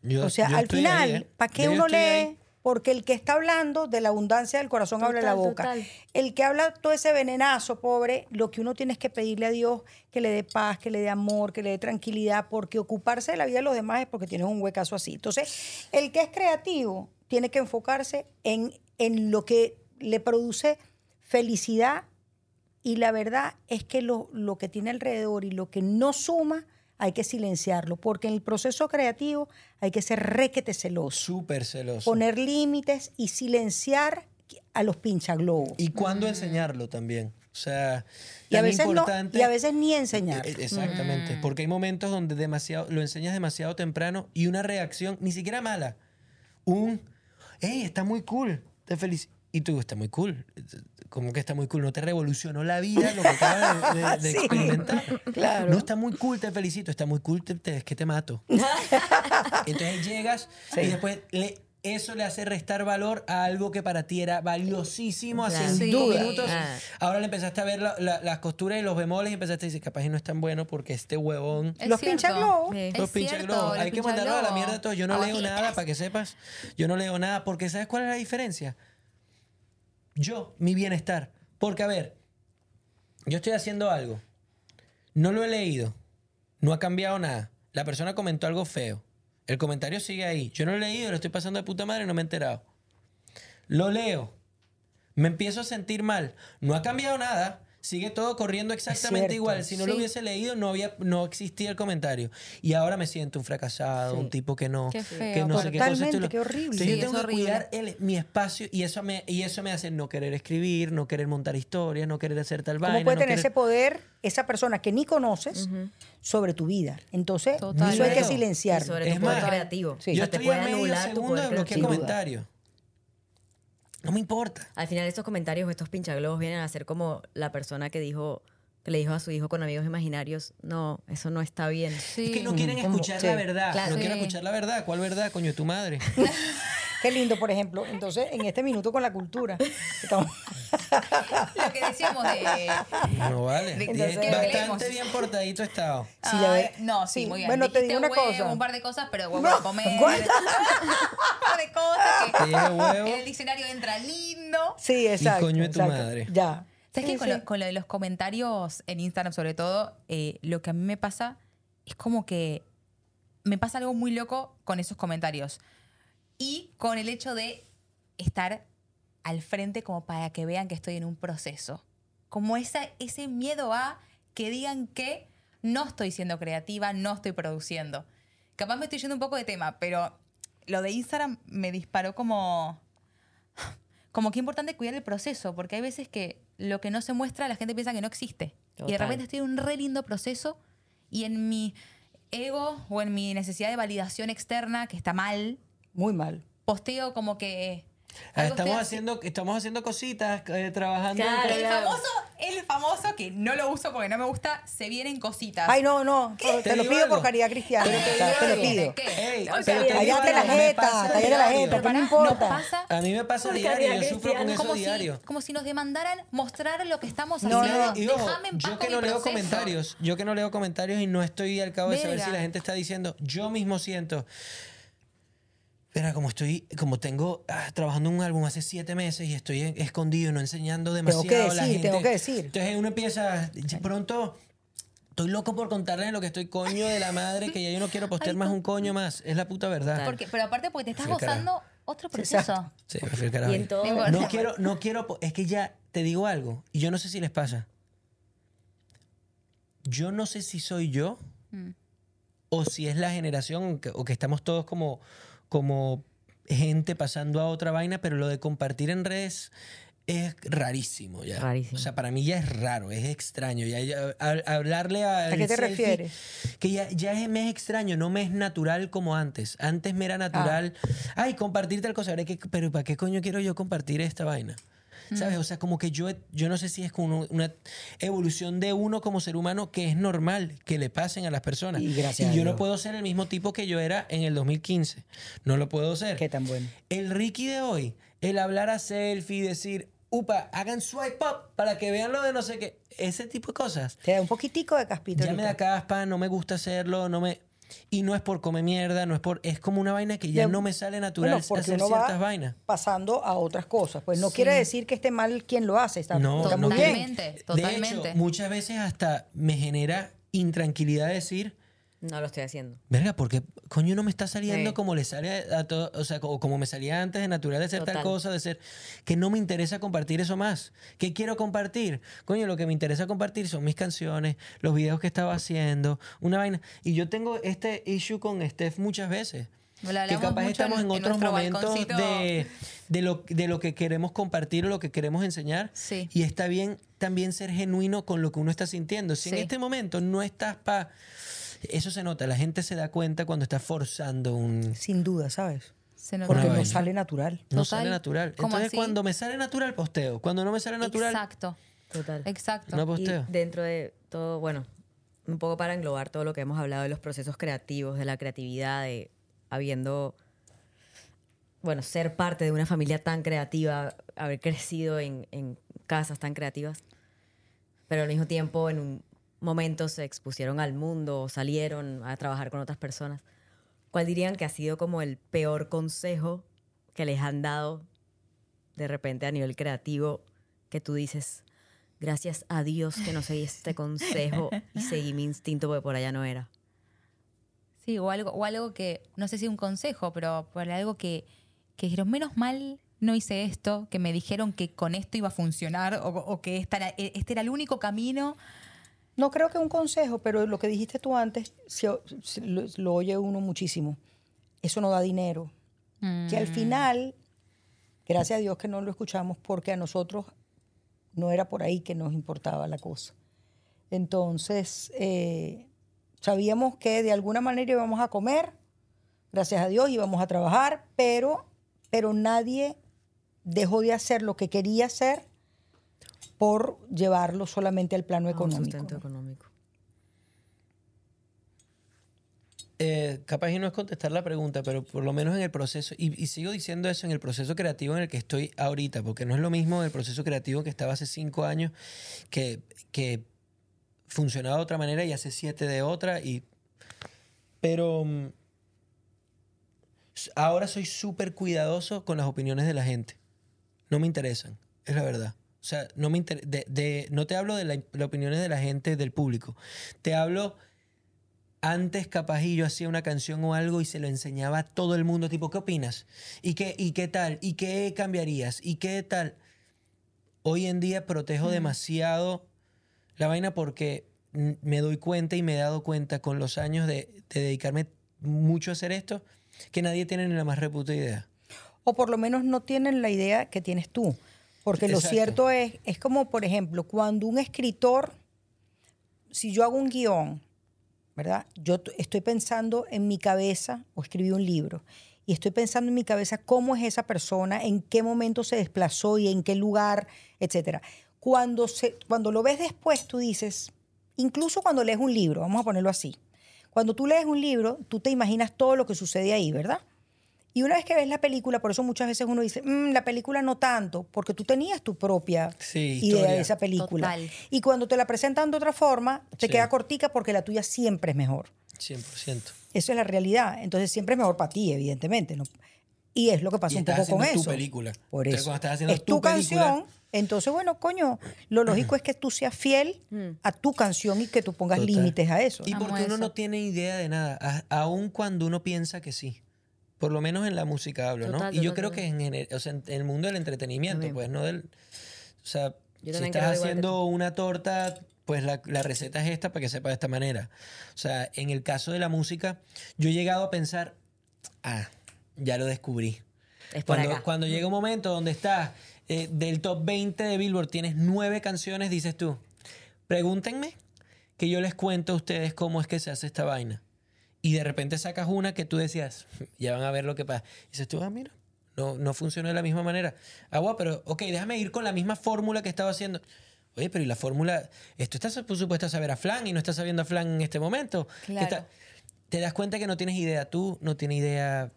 Speaker 1: Yo-
Speaker 2: o sea, al final,
Speaker 1: ¿eh?
Speaker 2: ¿para qué
Speaker 1: Yo
Speaker 2: uno lee?
Speaker 1: ahí.
Speaker 2: Porque el que está hablando de la abundancia del corazón habla de la
Speaker 3: Total,
Speaker 2: boca.
Speaker 3: total.
Speaker 2: El que habla todo ese venenazo, pobre, lo que uno tiene es que pedirle a Dios que le dé paz, que le dé amor, que le dé tranquilidad, porque ocuparse de la vida de los demás es porque tienes un huecazo así. Entonces, el que es creativo tiene que enfocarse en, en lo que le produce felicidad y la verdad es que lo, lo que tiene alrededor y lo que no suma hay que silenciarlo, porque en el proceso creativo hay que ser requete celoso,
Speaker 1: Súper celoso.
Speaker 2: poner límites y silenciar a los pinchaglobos.
Speaker 1: Y cuándo enseñarlo también. O sea,
Speaker 2: Y a, veces no,
Speaker 1: importante.
Speaker 2: y a veces ni enseñar.
Speaker 1: Eh, Exactamente, porque hay momentos donde demasiado, lo enseñas demasiado temprano y una reacción, ni siquiera mala, un, hey, está muy cool, te felicito. Y tú, está muy cool. Como que está muy cool, no te revolucionó la vida lo que acabas de, de- de
Speaker 2: Sí,
Speaker 1: experimentar.
Speaker 2: claro.
Speaker 1: No está muy cool, te felicito, está muy cool, te, te- es que te mato. Entonces llegas y después le- eso le hace restar valor a algo que para ti era valiosísimo hace cinco
Speaker 4: Sí.
Speaker 1: minutos.
Speaker 3: Ah.
Speaker 1: Ahora le empezaste a ver la- la- las costuras y los bemoles y empezaste a decir, capaz y no es tan bueno porque este huevón...
Speaker 4: Es
Speaker 2: Los pinchaglobos.
Speaker 3: Sí.
Speaker 1: Los pincha Hay que mandarlo a la mierda todo. Yo no leo
Speaker 4: Abajitas.
Speaker 1: nada, para que sepas. Yo no leo nada porque ¿sabes cuál es la diferencia? Yo, mi bienestar. Porque, a ver, yo estoy haciendo algo. No lo he leído. No ha cambiado nada. La persona comentó algo feo. El comentario sigue ahí. Yo no lo he leído, lo estoy pasando de puta madre y no me he enterado. Lo leo. Me empiezo a sentir mal. No ha cambiado nada. Sigue todo corriendo exactamente
Speaker 2: cierto.
Speaker 1: igual. Si no lo
Speaker 4: Sí.
Speaker 1: hubiese leído, no, había, no existía el comentario. Y ahora me siento un fracasado, un tipo que no,
Speaker 4: Qué
Speaker 1: que
Speaker 4: feo,
Speaker 1: no sé qué cosa. Lo-
Speaker 2: qué horrible.
Speaker 1: Entonces
Speaker 4: Sí,
Speaker 1: yo
Speaker 4: es
Speaker 1: tengo que cuidar el- mi espacio y eso, me, y eso me hace no querer escribir, no querer montar historias, no querer hacer tal
Speaker 2: ¿Cómo
Speaker 1: vaina.
Speaker 2: puede
Speaker 1: no
Speaker 2: tener
Speaker 1: querer-
Speaker 2: ese poder esa persona que ni conoces sobre tu vida? Entonces,
Speaker 4: Total.
Speaker 2: eso hay que
Speaker 1: Miedo.
Speaker 3: Y
Speaker 2: silenciarlo.
Speaker 3: sobre
Speaker 1: Es
Speaker 3: tu poder
Speaker 1: más,
Speaker 3: creativo.
Speaker 2: Sí.
Speaker 3: O
Speaker 1: Yo
Speaker 3: sea, te
Speaker 1: estoy a
Speaker 3: puede
Speaker 1: medio
Speaker 3: anular tu
Speaker 1: segundo de bloquear comentarios. No me importa.
Speaker 3: Al final estos comentarios, estos pinchaglobos vienen a ser como la persona que dijo, que le dijo a su hijo con amigos imaginarios, no, eso no está bien.
Speaker 4: Sí.
Speaker 1: Es que no quieren
Speaker 2: Como-
Speaker 1: escuchar la verdad.
Speaker 3: Claro.
Speaker 1: no quiero
Speaker 4: Sí.
Speaker 1: escuchar la verdad. ¿Cuál verdad? Coño, tu madre.
Speaker 2: Qué lindo, por ejemplo. Entonces, en este minuto con la cultura, estamos-
Speaker 4: Lo que decíamos de...
Speaker 1: No vale.
Speaker 4: De-
Speaker 2: Entonces-
Speaker 1: Bien-
Speaker 4: ¿qué
Speaker 1: Bastante bien portadito estado.
Speaker 2: Sí, ve-
Speaker 4: no, sí,
Speaker 2: sí,
Speaker 4: muy bien.
Speaker 2: bueno, te digo una
Speaker 4: huevo,
Speaker 2: cosa.
Speaker 4: un par de cosas, pero huevo
Speaker 2: No,
Speaker 4: a comer. un par de cosas que
Speaker 1: dije huevo.
Speaker 4: en el diccionario entra lindo.
Speaker 2: Sí, exacto.
Speaker 1: coño de tu
Speaker 2: exacto.
Speaker 1: madre.
Speaker 2: Ya.
Speaker 4: ¿Sabes
Speaker 2: Sí,
Speaker 4: que con, lo, con lo de los comentarios en Instagram, sobre todo, eh, lo que a mí me pasa es como que me pasa algo muy loco con esos comentarios. Y con el hecho de estar al frente como para que vean que estoy en un proceso. Como esa, ese miedo a que digan que no estoy siendo creativa, no estoy produciendo. Capaz me estoy yendo un poco de tema, pero lo de Instagram me disparó como como que es importante cuidar el proceso, porque hay veces que lo que no se muestra la gente piensa que no existe. Y de
Speaker 3: Total.
Speaker 4: repente estoy en un re lindo proceso y en mi ego o en mi necesidad de validación externa, que está mal,
Speaker 2: Muy mal.
Speaker 4: posteo como que...
Speaker 1: Ah, Estamos haciendo, estamos haciendo cositas, eh, trabajando.
Speaker 3: Claro.
Speaker 4: El famoso, el famoso que no lo uso porque no me gusta, se vienen cositas.
Speaker 2: Ay, no, no. Te,
Speaker 1: Te
Speaker 2: lo pido
Speaker 1: algo.
Speaker 2: por caridad cristiana.
Speaker 1: Pero te
Speaker 2: lo pido.
Speaker 4: ¿Qué?
Speaker 1: Ey,
Speaker 4: O sea,
Speaker 1: pero te digo
Speaker 2: cállate la jeta,
Speaker 1: pasa
Speaker 2: cállate la jeta, que no importa.
Speaker 4: Pasa
Speaker 1: A mí me pasa diario, yo sufro con eso
Speaker 4: como si,
Speaker 1: diario.
Speaker 4: como si nos demandaran mostrar lo que estamos
Speaker 2: No,
Speaker 4: haciendo.
Speaker 2: no,
Speaker 1: Y ojo,
Speaker 4: Déjame en paz
Speaker 1: yo que no leo
Speaker 4: proceso.
Speaker 1: comentarios, yo que no leo comentarios y no estoy al cabo de saber si la gente está diciendo, yo mismo siento, Pero como estoy, como tengo ah, trabajando un álbum hace siete meses y estoy en- escondido y no enseñando demasiado
Speaker 2: que
Speaker 1: a la
Speaker 2: decir,
Speaker 1: gente.
Speaker 2: tengo que decir.
Speaker 1: Entonces uno empieza, de pronto, estoy loco por contarle lo que estoy coño de la madre, que ya yo no quiero postear más un coño más. Es la puta verdad.
Speaker 4: Porque, pero aparte porque te estás
Speaker 1: Sí, carajo.
Speaker 4: gozando otro proceso.
Speaker 2: Exacto.
Speaker 1: Sí, me fui al carajo
Speaker 3: Y en todo.
Speaker 4: No importa.
Speaker 1: No quiero, no quiero, po- es que ya te digo algo, y yo no sé si les pasa. Yo no sé si soy yo
Speaker 4: Mm.
Speaker 1: o si es la generación que, o que estamos todos como, como gente pasando a otra vaina, pero lo de compartir en redes es rarísimo ya.
Speaker 3: Rarísimo.
Speaker 1: O sea, para mí ya es raro, es extraño. Ya, ya- a- hablarle a.
Speaker 2: ¿A qué te refieres?
Speaker 1: Que ya, ya es, me es extraño, no me es natural como antes. Antes me era natural.
Speaker 2: Ah.
Speaker 1: Ay, compartir tal cosa. Ahora que, pero ¿para qué coño quiero yo compartir esta vaina? ¿Sabes? O sea, como que yo, yo no sé si es como una evolución de uno como ser humano que es normal que le pasen a las personas.
Speaker 2: Y gracias a
Speaker 1: yo no puedo ser el mismo tipo que yo era en el 2015. No lo puedo ser.
Speaker 2: Qué tan bueno.
Speaker 1: El Ricky de hoy, el hablar a selfie, decir, upa, hagan swipe up para que vean lo de no sé qué. Ese tipo de cosas.
Speaker 2: Te da un poquitico de caspito.
Speaker 1: Ya me da caspa, no me gusta hacerlo, no me... Y no es por comer mierda, no es por. Es como una vaina que ya
Speaker 2: De-
Speaker 1: no me sale natural
Speaker 2: Bueno, porque
Speaker 1: hacer
Speaker 2: uno va
Speaker 1: ciertas vainas.
Speaker 2: pasando a otras cosas. Pues no
Speaker 4: Sí.
Speaker 2: quiere decir que esté mal quien lo hace. Está,
Speaker 1: No,
Speaker 2: está
Speaker 1: no
Speaker 2: muy
Speaker 1: quiere-
Speaker 2: bien.
Speaker 4: Totalmente,
Speaker 1: De
Speaker 4: totalmente.
Speaker 1: hecho, muchas veces hasta me genera intranquilidad decir.
Speaker 3: No lo estoy haciendo.
Speaker 1: Verga, porque coño no me está saliendo
Speaker 3: Sí.
Speaker 1: como le sale a todo, o sea, o como me salía antes de natural de ser tal cosa, de ser que no me interesa compartir eso más. ¿Qué quiero compartir? Coño, lo que me interesa compartir son mis canciones, los videos que estaba haciendo, una vaina. Y yo tengo este issue con Steph muchas veces. Que capaz estamos en, otros momentos de, de, lo, de lo que queremos compartir o lo que queremos enseñar.
Speaker 4: Sí.
Speaker 1: Y está bien también ser genuino con lo que uno está sintiendo. Si en este momento no estás para... Eso se nota, la gente se da cuenta cuando está forzando un...
Speaker 2: Sin duda, ¿sabes?
Speaker 4: Se nos-
Speaker 2: Porque no
Speaker 1: vaina.
Speaker 2: sale natural.
Speaker 1: No
Speaker 4: Total.
Speaker 1: sale natural.
Speaker 4: ¿Cómo
Speaker 1: Entonces
Speaker 4: así?
Speaker 1: cuando me sale natural, posteo. Cuando no me sale natural,
Speaker 4: Exacto,
Speaker 3: Total.
Speaker 4: exacto.
Speaker 1: no
Speaker 3: Y
Speaker 1: posteo.
Speaker 3: dentro de todo, bueno, un poco para englobar todo lo que hemos hablado de los procesos creativos, de la creatividad, de habiendo, bueno, ser parte de una familia tan creativa, haber crecido en, en casas tan creativas, pero al mismo tiempo en un momento se expusieron al mundo o salieron a trabajar con otras personas. ¿Cuál dirían que ha sido como el peor consejo que les han dado de repente a nivel creativo que tú dices, gracias a Dios que no seguí este consejo y seguí mi instinto porque por allá no era?
Speaker 4: Sí, o algo, o algo que, no sé si un consejo, pero por algo que, que dijeron, menos mal no hice esto, que me dijeron que con esto iba a funcionar o, que esta era- este era el único camino.
Speaker 2: No creo que un consejo, pero lo que dijiste tú antes, lo, lo oye uno muchísimo. Eso no da dinero. Que al final, gracias a Dios que no lo escuchamos, porque a nosotros no era por ahí que nos importaba la cosa. Entonces, eh, sabíamos que de alguna manera íbamos a comer, gracias a Dios íbamos a trabajar, pero, pero nadie dejó de hacer lo que quería hacer por llevarlo solamente al plano económico.
Speaker 3: sustento económico.
Speaker 1: Eh, capaz y no es contestar la pregunta, pero por lo menos en el proceso, y, y sigo diciendo eso en el proceso creativo en el que estoy ahorita, porque no es lo mismo el proceso creativo que estaba hace cinco años, que, que funcionaba de otra manera y hace siete de otra, y, pero mm, ahora soy súper cuidadoso con las opiniones de la gente. No me interesan, es la verdad. O sea, no, me inter- de, de- no te hablo de la- las opiniones de la gente, del público. Te hablo antes capaz y yo hacía una canción o algo y se lo enseñaba a todo el mundo, tipo, ¿qué opinas? ¿Y qué, y qué tal? ¿Y qué cambiarías? ¿Y qué tal? Hoy en día protejo demasiado la vaina porque me doy cuenta y me he dado cuenta con los años de, de dedicarme mucho a hacer esto, que nadie tiene ni la más reputa idea.
Speaker 2: o por lo menos no tienen la idea que tienes tú. Porque lo
Speaker 1: Exacto.
Speaker 2: cierto es, es como, por ejemplo, cuando un escritor, si yo hago un guion, ¿verdad? Yo estoy pensando en mi cabeza, o escribí un libro, y estoy pensando en mi cabeza cómo es esa persona, en qué momento se desplazó y en qué lugar, etcétera. Cuando, se, cuando lo ves después, tú dices, incluso cuando lees un libro, vamos a ponerlo así, cuando tú lees un libro, tú te imaginas todo lo que sucede ahí, ¿verdad? Y una vez que ves la película, por eso muchas veces uno dice, "Mm, la película no tanto, porque tú tenías tu propia
Speaker 1: Sí,
Speaker 2: idea de esa película.
Speaker 4: Total.
Speaker 2: Y cuando te la presentan de otra forma, te
Speaker 1: Sí.
Speaker 2: queda cortica porque la tuya siempre es mejor.
Speaker 1: 100%.
Speaker 2: Eso es la realidad. Entonces siempre es mejor para ti, evidentemente. ¿no? Y es lo que pasa
Speaker 1: Y
Speaker 2: un poco con
Speaker 1: haciendo tu
Speaker 2: eso.
Speaker 1: película.
Speaker 2: Por
Speaker 1: Entonces,
Speaker 2: eso.
Speaker 1: cuando estás haciendo
Speaker 2: es
Speaker 1: tu
Speaker 2: tu,
Speaker 1: película-
Speaker 2: canción. Entonces, bueno, coño, lo lógico es que tú seas fiel a tu canción y que tú pongas
Speaker 1: Total.
Speaker 2: límites a eso.
Speaker 1: Y
Speaker 4: Amo
Speaker 1: porque uno
Speaker 4: eso.
Speaker 1: no tiene idea de nada, aun cuando uno piensa que sí. Por lo menos en la música hablo, ¿no?
Speaker 3: Total,
Speaker 1: y yo
Speaker 3: total,
Speaker 1: creo que en, gener- o sea, en el mundo del entretenimiento,
Speaker 3: También.
Speaker 1: pues no del... O sea,
Speaker 3: Yo
Speaker 1: si estás haciendo una torta, pues la, la receta es esta para que sepa de esta manera. O sea, en el caso de la música, yo he llegado a pensar, ah, ya lo descubrí.
Speaker 3: Es por
Speaker 1: Cuando,
Speaker 3: acá.
Speaker 1: cuando llega un momento donde estás eh, del top 20 de Billboard, tienes nueve canciones, dices tú, pregúntenme que yo les cuento a ustedes cómo es que se hace esta vaina. Y de repente sacas una que tú decías, ya van a ver lo que pasa. Y dices tú, ah, mira, no, no funcionó de la misma manera. Ah, guau, pero, ok, déjame ir con la misma fórmula que estaba haciendo. Oye, pero ¿y la fórmula? Esto está por supuesto a saber a flan y no estás sabiendo a flan en este momento. ¿Qué
Speaker 4: Claro.
Speaker 1: está- te das cuenta que no tienes idea tú, no tienes idea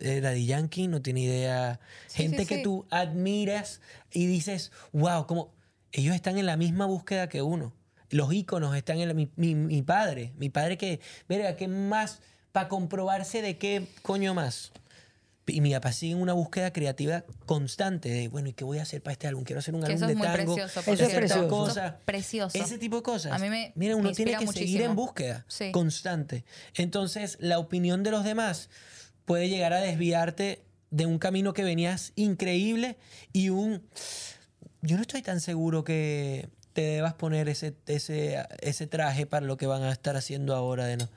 Speaker 1: eh, Daddy Yankee, no tiene idea
Speaker 4: Sí,
Speaker 1: gente
Speaker 4: sí,
Speaker 1: que
Speaker 4: sí.
Speaker 1: tú admiras y dices, wow, como ellos están en la misma búsqueda que uno. Los íconos están en la- mi, mi- mi padre. Mi padre que, verga, ¿qué más? Para comprobarse de qué coño más. Y mi papá sigue en una búsqueda creativa constante de, bueno, ¿y qué voy a hacer para este álbum? Quiero hacer un
Speaker 4: Que
Speaker 1: álbum
Speaker 4: eso
Speaker 1: de
Speaker 4: muy
Speaker 1: tango.
Speaker 4: precioso,
Speaker 2: Eso es precioso.
Speaker 1: cosa.
Speaker 4: Eso es precioso.
Speaker 1: Ese tipo de cosas.
Speaker 4: A mí me-
Speaker 1: Mira,
Speaker 4: me
Speaker 1: uno tiene que seguir en búsqueda
Speaker 4: Sí.
Speaker 1: constante. Entonces, la opinión de los demás puede llegar a desviarte de un camino que venías increíble y un... Yo no estoy tan seguro que te debas poner ese, ese, ese traje para lo que van a estar haciendo ahora de no.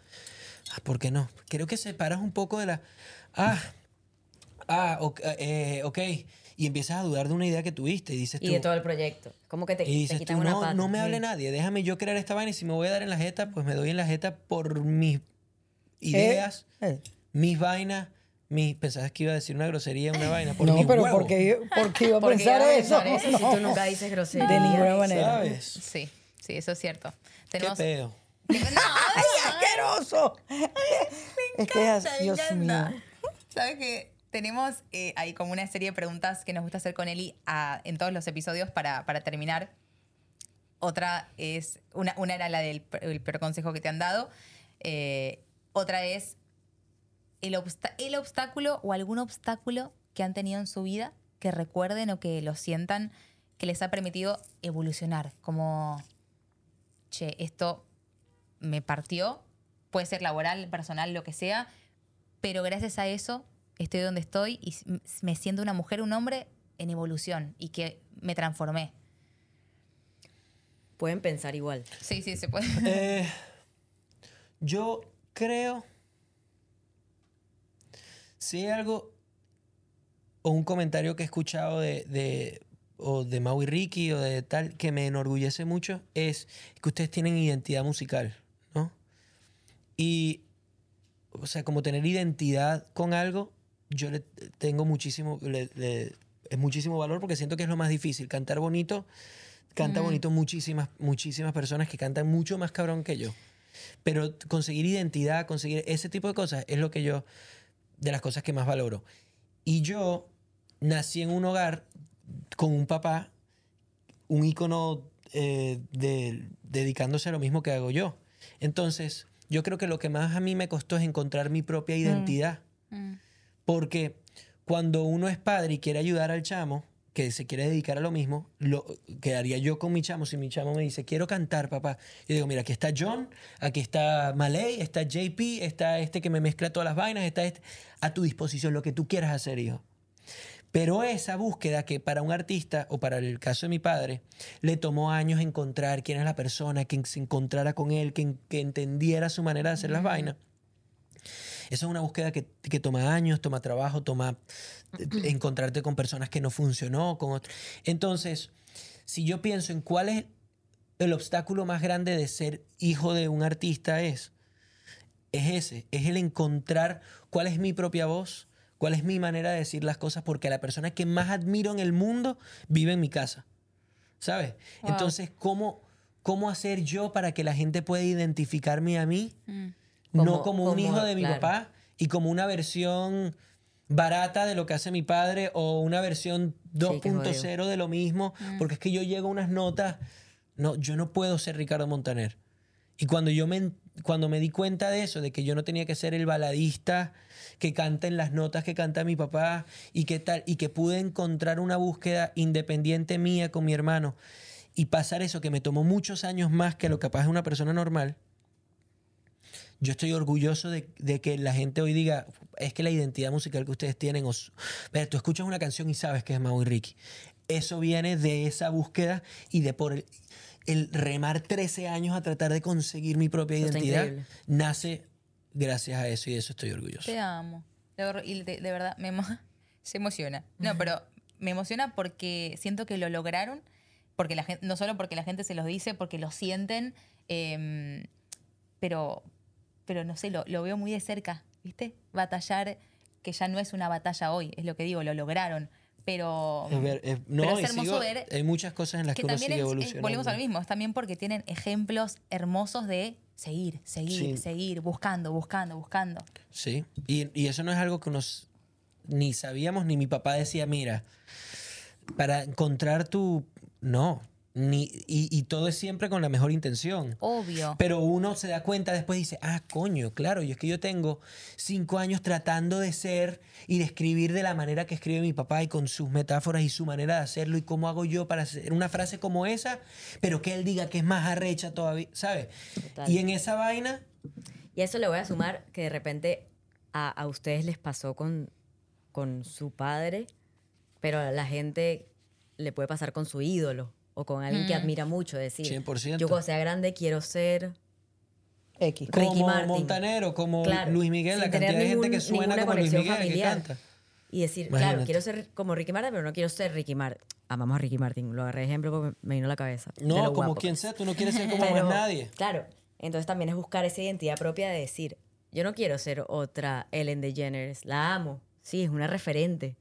Speaker 1: Ah, ¿Por qué no? Creo que separas un poco de la... Ah, ah, ok, eh, ok. Y empiezas a dudar de una idea que tuviste y dices
Speaker 3: Y
Speaker 1: tú...
Speaker 3: de todo el proyecto. Como que te,
Speaker 1: Y
Speaker 3: te
Speaker 1: dices
Speaker 3: quitan
Speaker 1: tú,
Speaker 3: una
Speaker 1: no,
Speaker 3: pata.
Speaker 1: no me hable
Speaker 3: Sí.
Speaker 1: nadie, déjame yo crear esta vaina y si me voy a dar en la jeta, pues me doy en la jeta por mis ideas,
Speaker 2: Eh,
Speaker 1: mis vainas, mis... Pensabas que iba a decir una grosería, una vaina, por
Speaker 2: no, pero
Speaker 1: huevos,
Speaker 2: porque, porque iba a pensar
Speaker 3: iba a
Speaker 2: eso.
Speaker 3: pensar eso si
Speaker 2: No,
Speaker 3: tú nunca dices grosería.
Speaker 2: De ninguna manera.
Speaker 1: ¿Sabes?
Speaker 4: Sí, sí, eso es cierto.
Speaker 1: ¿Qué
Speaker 4: Tenemos...
Speaker 1: pedo?
Speaker 4: Tengo- No,
Speaker 2: ¡Ay, asqueroso! es que es,
Speaker 4: Me
Speaker 2: Dios
Speaker 4: encanta.
Speaker 2: mío.
Speaker 4: ¿Sabes qué? Tenemos eh, ahí como una serie de preguntas que nos gusta hacer con Eli a- en todos los episodios para, para terminar. Otra es, una, una era la del el peor consejo que te han dado. Eh, otra es el, obsta- el obstáculo o algún obstáculo que han tenido en su vida que recuerden o que lo sientan que les ha permitido evolucionar. Como, che, esto me partió, puede ser laboral, personal, lo que sea, pero gracias a eso estoy donde estoy y me siento una mujer, un hombre en evolución y que me transformé.
Speaker 3: Pueden pensar igual.
Speaker 4: Sí, sí, se puede.
Speaker 1: Eh, yo creo. Si hay algo o un comentario que he escuchado de, de, o de Mau y Ricky o de tal que me enorgullece mucho es que ustedes tienen identidad musical, ¿no? Y, o sea, como tener identidad con algo, yo le tengo muchísimo, le- le- es muchísimo valor porque siento que es lo más difícil. Cantar bonito, canta bonito muchísimas, muchísimas personas que cantan mucho más cabrón que yo. Pero conseguir identidad, conseguir ese tipo de cosas es lo que yo, de las cosas que más valoro. Y yo nací en un hogar con un papá, un ícono eh, de, dedicándose a lo mismo que hago yo. Entonces, yo creo que lo que más a mí me costó es encontrar mi propia identidad. Porque cuando uno es padre y quiere ayudar al chamo, que se quiere dedicar a lo mismo, lo que haría yo con mi chamo si mi chamo me dice, quiero cantar, papá. Yo digo, mira, aquí está John, aquí está Malay, está JP, está este que me mezcla todas las vainas, está este. A tu disposición, lo que tú quieras hacer, hijo. Pero esa búsqueda que para un artista, o para el caso de mi padre, le tomó años encontrar quién es la persona, que se encontrara con él, que, que entendiera su manera de hacer las vainas. Esa es una búsqueda que, que toma años, toma trabajo, toma eh, encontrarte con personas que no funcionó, con otro. Entonces, si yo pienso en cuál es el obstáculo más grande de ser hijo de un artista es, es ese, es el encontrar cuál es mi propia voz, cuál es mi manera de decir las cosas, porque la persona que más admiro en el mundo vive en mi casa, ¿sabes?
Speaker 4: Wow.
Speaker 1: Entonces, ¿cómo, ¿cómo hacer yo para que la gente pueda identificarme a mí? No
Speaker 3: Como-
Speaker 1: como un hijo de mi
Speaker 3: claro.
Speaker 1: papá y como una versión barata de lo que hace mi padre o una versión
Speaker 3: Sí, qué
Speaker 1: 2.0 de lo mismo, porque es que yo llego a unas notas, no, yo no puedo ser Ricardo Montaner. Y cuando yo me, cuando me di cuenta de eso, de que yo no tenía que ser el baladista que canta en las notas que canta mi papá y que tal, y que pude encontrar una búsqueda independiente mía con mi hermano y pasar eso que me tomó muchos años más que lo capaz de una persona normal, yo estoy orgulloso de, de que la gente hoy diga, es que la identidad musical que ustedes tienen, o su- Mira, tú escuchas una canción y sabes que es Mau y Ricky. Eso viene de esa búsqueda y de por el, el remar 13 años a tratar de conseguir mi propia
Speaker 3: está
Speaker 1: identidad,
Speaker 3: increíble.
Speaker 1: nace gracias a eso y de eso estoy orgulloso.
Speaker 4: Te amo. De y de, de verdad, me emo- se emociona. No, pero me emociona porque siento que lo lograron, porque la gente, no solo porque la gente se los dice, porque lo sienten, em, pero, pero no sé, lo, lo veo muy de cerca, ¿viste? Batallar, que ya no es una batalla hoy, es lo que digo, lo lograron. Pero,
Speaker 1: Es ver- es- no,
Speaker 4: pero es hermoso
Speaker 1: sigo-
Speaker 4: ver
Speaker 1: hay muchas cosas en las que,
Speaker 4: que
Speaker 1: uno sigue
Speaker 4: es-
Speaker 1: evolucionando.
Speaker 4: volvemos al mismo, es también porque tienen ejemplos hermosos de seguir, seguir,
Speaker 1: Sí.
Speaker 4: seguir, buscando, buscando, buscando.
Speaker 1: Sí, y, y eso no es algo que nos ni sabíamos, ni mi papá decía, mira, para encontrar tu... No, Ni, y, y todo es siempre con la mejor intención.
Speaker 4: Obvio.
Speaker 1: Pero uno se da cuenta después y dice, ah, coño, claro, y es que yo tengo cinco años tratando de ser y de escribir de la manera que escribe mi papá y con sus metáforas y su manera de hacerlo y cómo hago yo para hacer una frase como esa, pero que él diga que es más arrecha todavía, ¿sabes?
Speaker 3: Total.
Speaker 1: Y en esa vaina,
Speaker 3: Y a eso le voy a sumar que de repente a, a ustedes les pasó con, con su padre, pero a la gente le puede pasar con su ídolo o con alguien que admira mucho. Decir,
Speaker 1: 100%.
Speaker 3: yo cuando sea grande quiero ser
Speaker 2: X.
Speaker 3: Ricky
Speaker 1: como
Speaker 3: Martin.
Speaker 1: Montanero, como
Speaker 3: Claro,
Speaker 1: Luis Miguel, la cantidad
Speaker 3: tener
Speaker 1: de gente
Speaker 3: ningún-
Speaker 1: que suena como Luis Miguel, que
Speaker 3: familiar.
Speaker 1: canta.
Speaker 3: y decir,
Speaker 1: Imagínate.
Speaker 3: claro, quiero ser como Ricky Martin, pero no quiero ser Ricky Martin. Amamos a Ricky Martin, lo agarré de ejemplo porque me vino a la cabeza.
Speaker 1: No, como
Speaker 3: guapo
Speaker 1: quien
Speaker 3: que es.
Speaker 1: sea, tú no quieres ser como
Speaker 3: Pero,
Speaker 1: más nadie.
Speaker 3: Claro, entonces también es buscar esa identidad propia de decir, yo no quiero ser otra Ellen DeGeneres, la amo, sí, es una referente.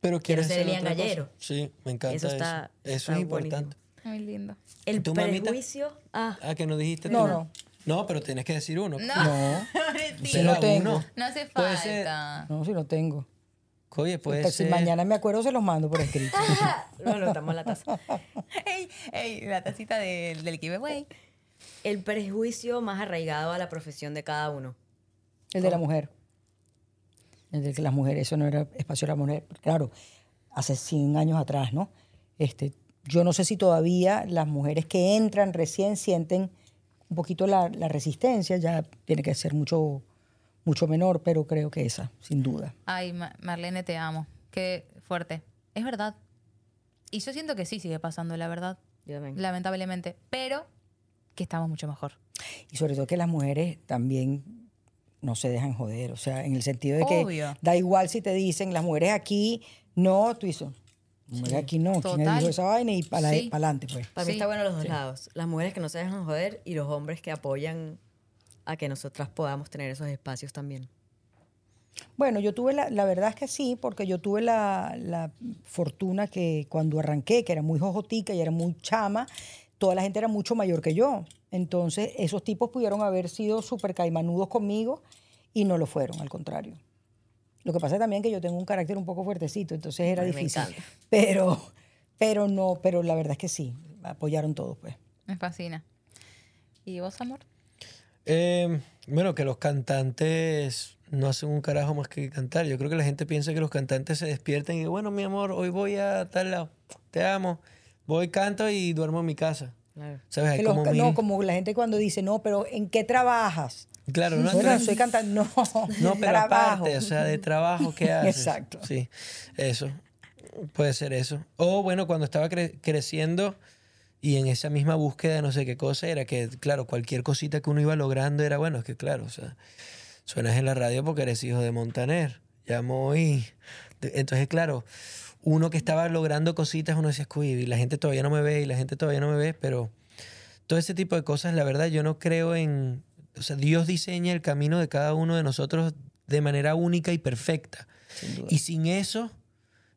Speaker 1: Pero
Speaker 3: quiero
Speaker 1: quieres
Speaker 3: ser Elian. Gallero.
Speaker 1: Sí, me encanta
Speaker 3: Eso
Speaker 1: eso.
Speaker 3: está-
Speaker 1: Eso,
Speaker 3: está
Speaker 1: es importante.
Speaker 4: Muy lindo.
Speaker 3: El
Speaker 1: ¿Tu mamita?
Speaker 3: prejuicio, ah,
Speaker 1: Ah, que no dijiste
Speaker 2: No,
Speaker 1: tú.
Speaker 2: no.
Speaker 1: No, pero tienes que decir uno.
Speaker 4: No.
Speaker 2: No. Sí, no tengo.
Speaker 1: uno.
Speaker 4: No hace falta.
Speaker 2: no, si no tengo.
Speaker 1: Oye, puede
Speaker 2: si
Speaker 1: ser.
Speaker 2: mañana me acuerdo, se los mando por escrito.
Speaker 3: anotamos en la taza.
Speaker 4: Ey, ey, la tacita del, del giveaway.
Speaker 3: El prejuicio más arraigado a la profesión de cada uno.
Speaker 2: El de la mujer. El de que las mujeres, eso no era espacio de la mujer. Claro, hace 100 años atrás, ¿no? Este, yo no sé si todavía las mujeres que entran recién sienten un poquito la, la resistencia, ya tiene que ser mucho, mucho menor, pero creo que esa, sin duda.
Speaker 4: Ay, Ma- Marlene, te amo. Qué fuerte. Es verdad. Y yo siento que sí sigue pasando, la verdad.
Speaker 3: Yo también.
Speaker 4: Lamentablemente. Pero que estamos mucho mejor.
Speaker 2: Y sobre todo que las mujeres también no se dejan joder, o sea, en el sentido de que
Speaker 4: Obvio.
Speaker 2: da igual si te dicen las mujeres aquí, no, tú dices, mujeres aquí no, ¿quién
Speaker 4: Total.
Speaker 2: dijo esa vaina? Y para
Speaker 4: Sí.
Speaker 2: adelante, pues.
Speaker 3: Para mí
Speaker 4: Sí.
Speaker 3: está bueno los dos lados. Las mujeres que no se dejan joder y los hombres que apoyan a que nosotras podamos tener esos espacios también.
Speaker 2: Bueno, yo tuve la, la verdad es que sí, porque yo tuve la, la fortuna que cuando arranqué, que era muy jojotica y era muy chama, toda la gente era mucho mayor que yo. Entonces, esos tipos pudieron haber sido súper caimanudos conmigo y no lo fueron, al contrario. Lo que pasa es también que yo tengo un carácter un poco fuertecito, entonces era
Speaker 3: Ay,
Speaker 2: difícil. Pero, pero no, pero la verdad es que sí, apoyaron todos, pues.
Speaker 4: Me fascina. ¿Y vos, amor?
Speaker 1: Eh, bueno, que los cantantes no hacen un carajo más que cantar. Yo creo que la gente piensa que los cantantes se despiertan y bueno, mi amor, hoy voy a tal lado. Te amo. Voy, canto y duermo en mi casa.
Speaker 3: Claro.
Speaker 1: ¿Sabes? Hay
Speaker 2: Que los
Speaker 1: como mil-
Speaker 2: no, como la gente cuando dice, no, pero ¿en qué trabajas?
Speaker 1: Claro, no,
Speaker 2: Bueno, soy cantante. No,
Speaker 1: No, pero
Speaker 2: trabajo.
Speaker 1: aparte, o sea, de trabajo, ¿qué haces?
Speaker 2: Exacto.
Speaker 1: Sí, eso. Puede ser eso. O bueno, cuando estaba cre- creciendo y en esa misma búsqueda de no sé qué cosa, era que, claro, cualquier cosita que uno iba logrando era, bueno, es que claro, o sea, suenas en la radio porque eres hijo de Montaner. Ya muy... Entonces, claro, uno que estaba logrando cositas, uno decía, y la gente todavía no me ve y la gente todavía no me ve, pero todo ese tipo de cosas, la verdad, yo no creo en... O sea, Dios diseña el camino de cada uno de nosotros de manera única y perfecta. Y sin eso,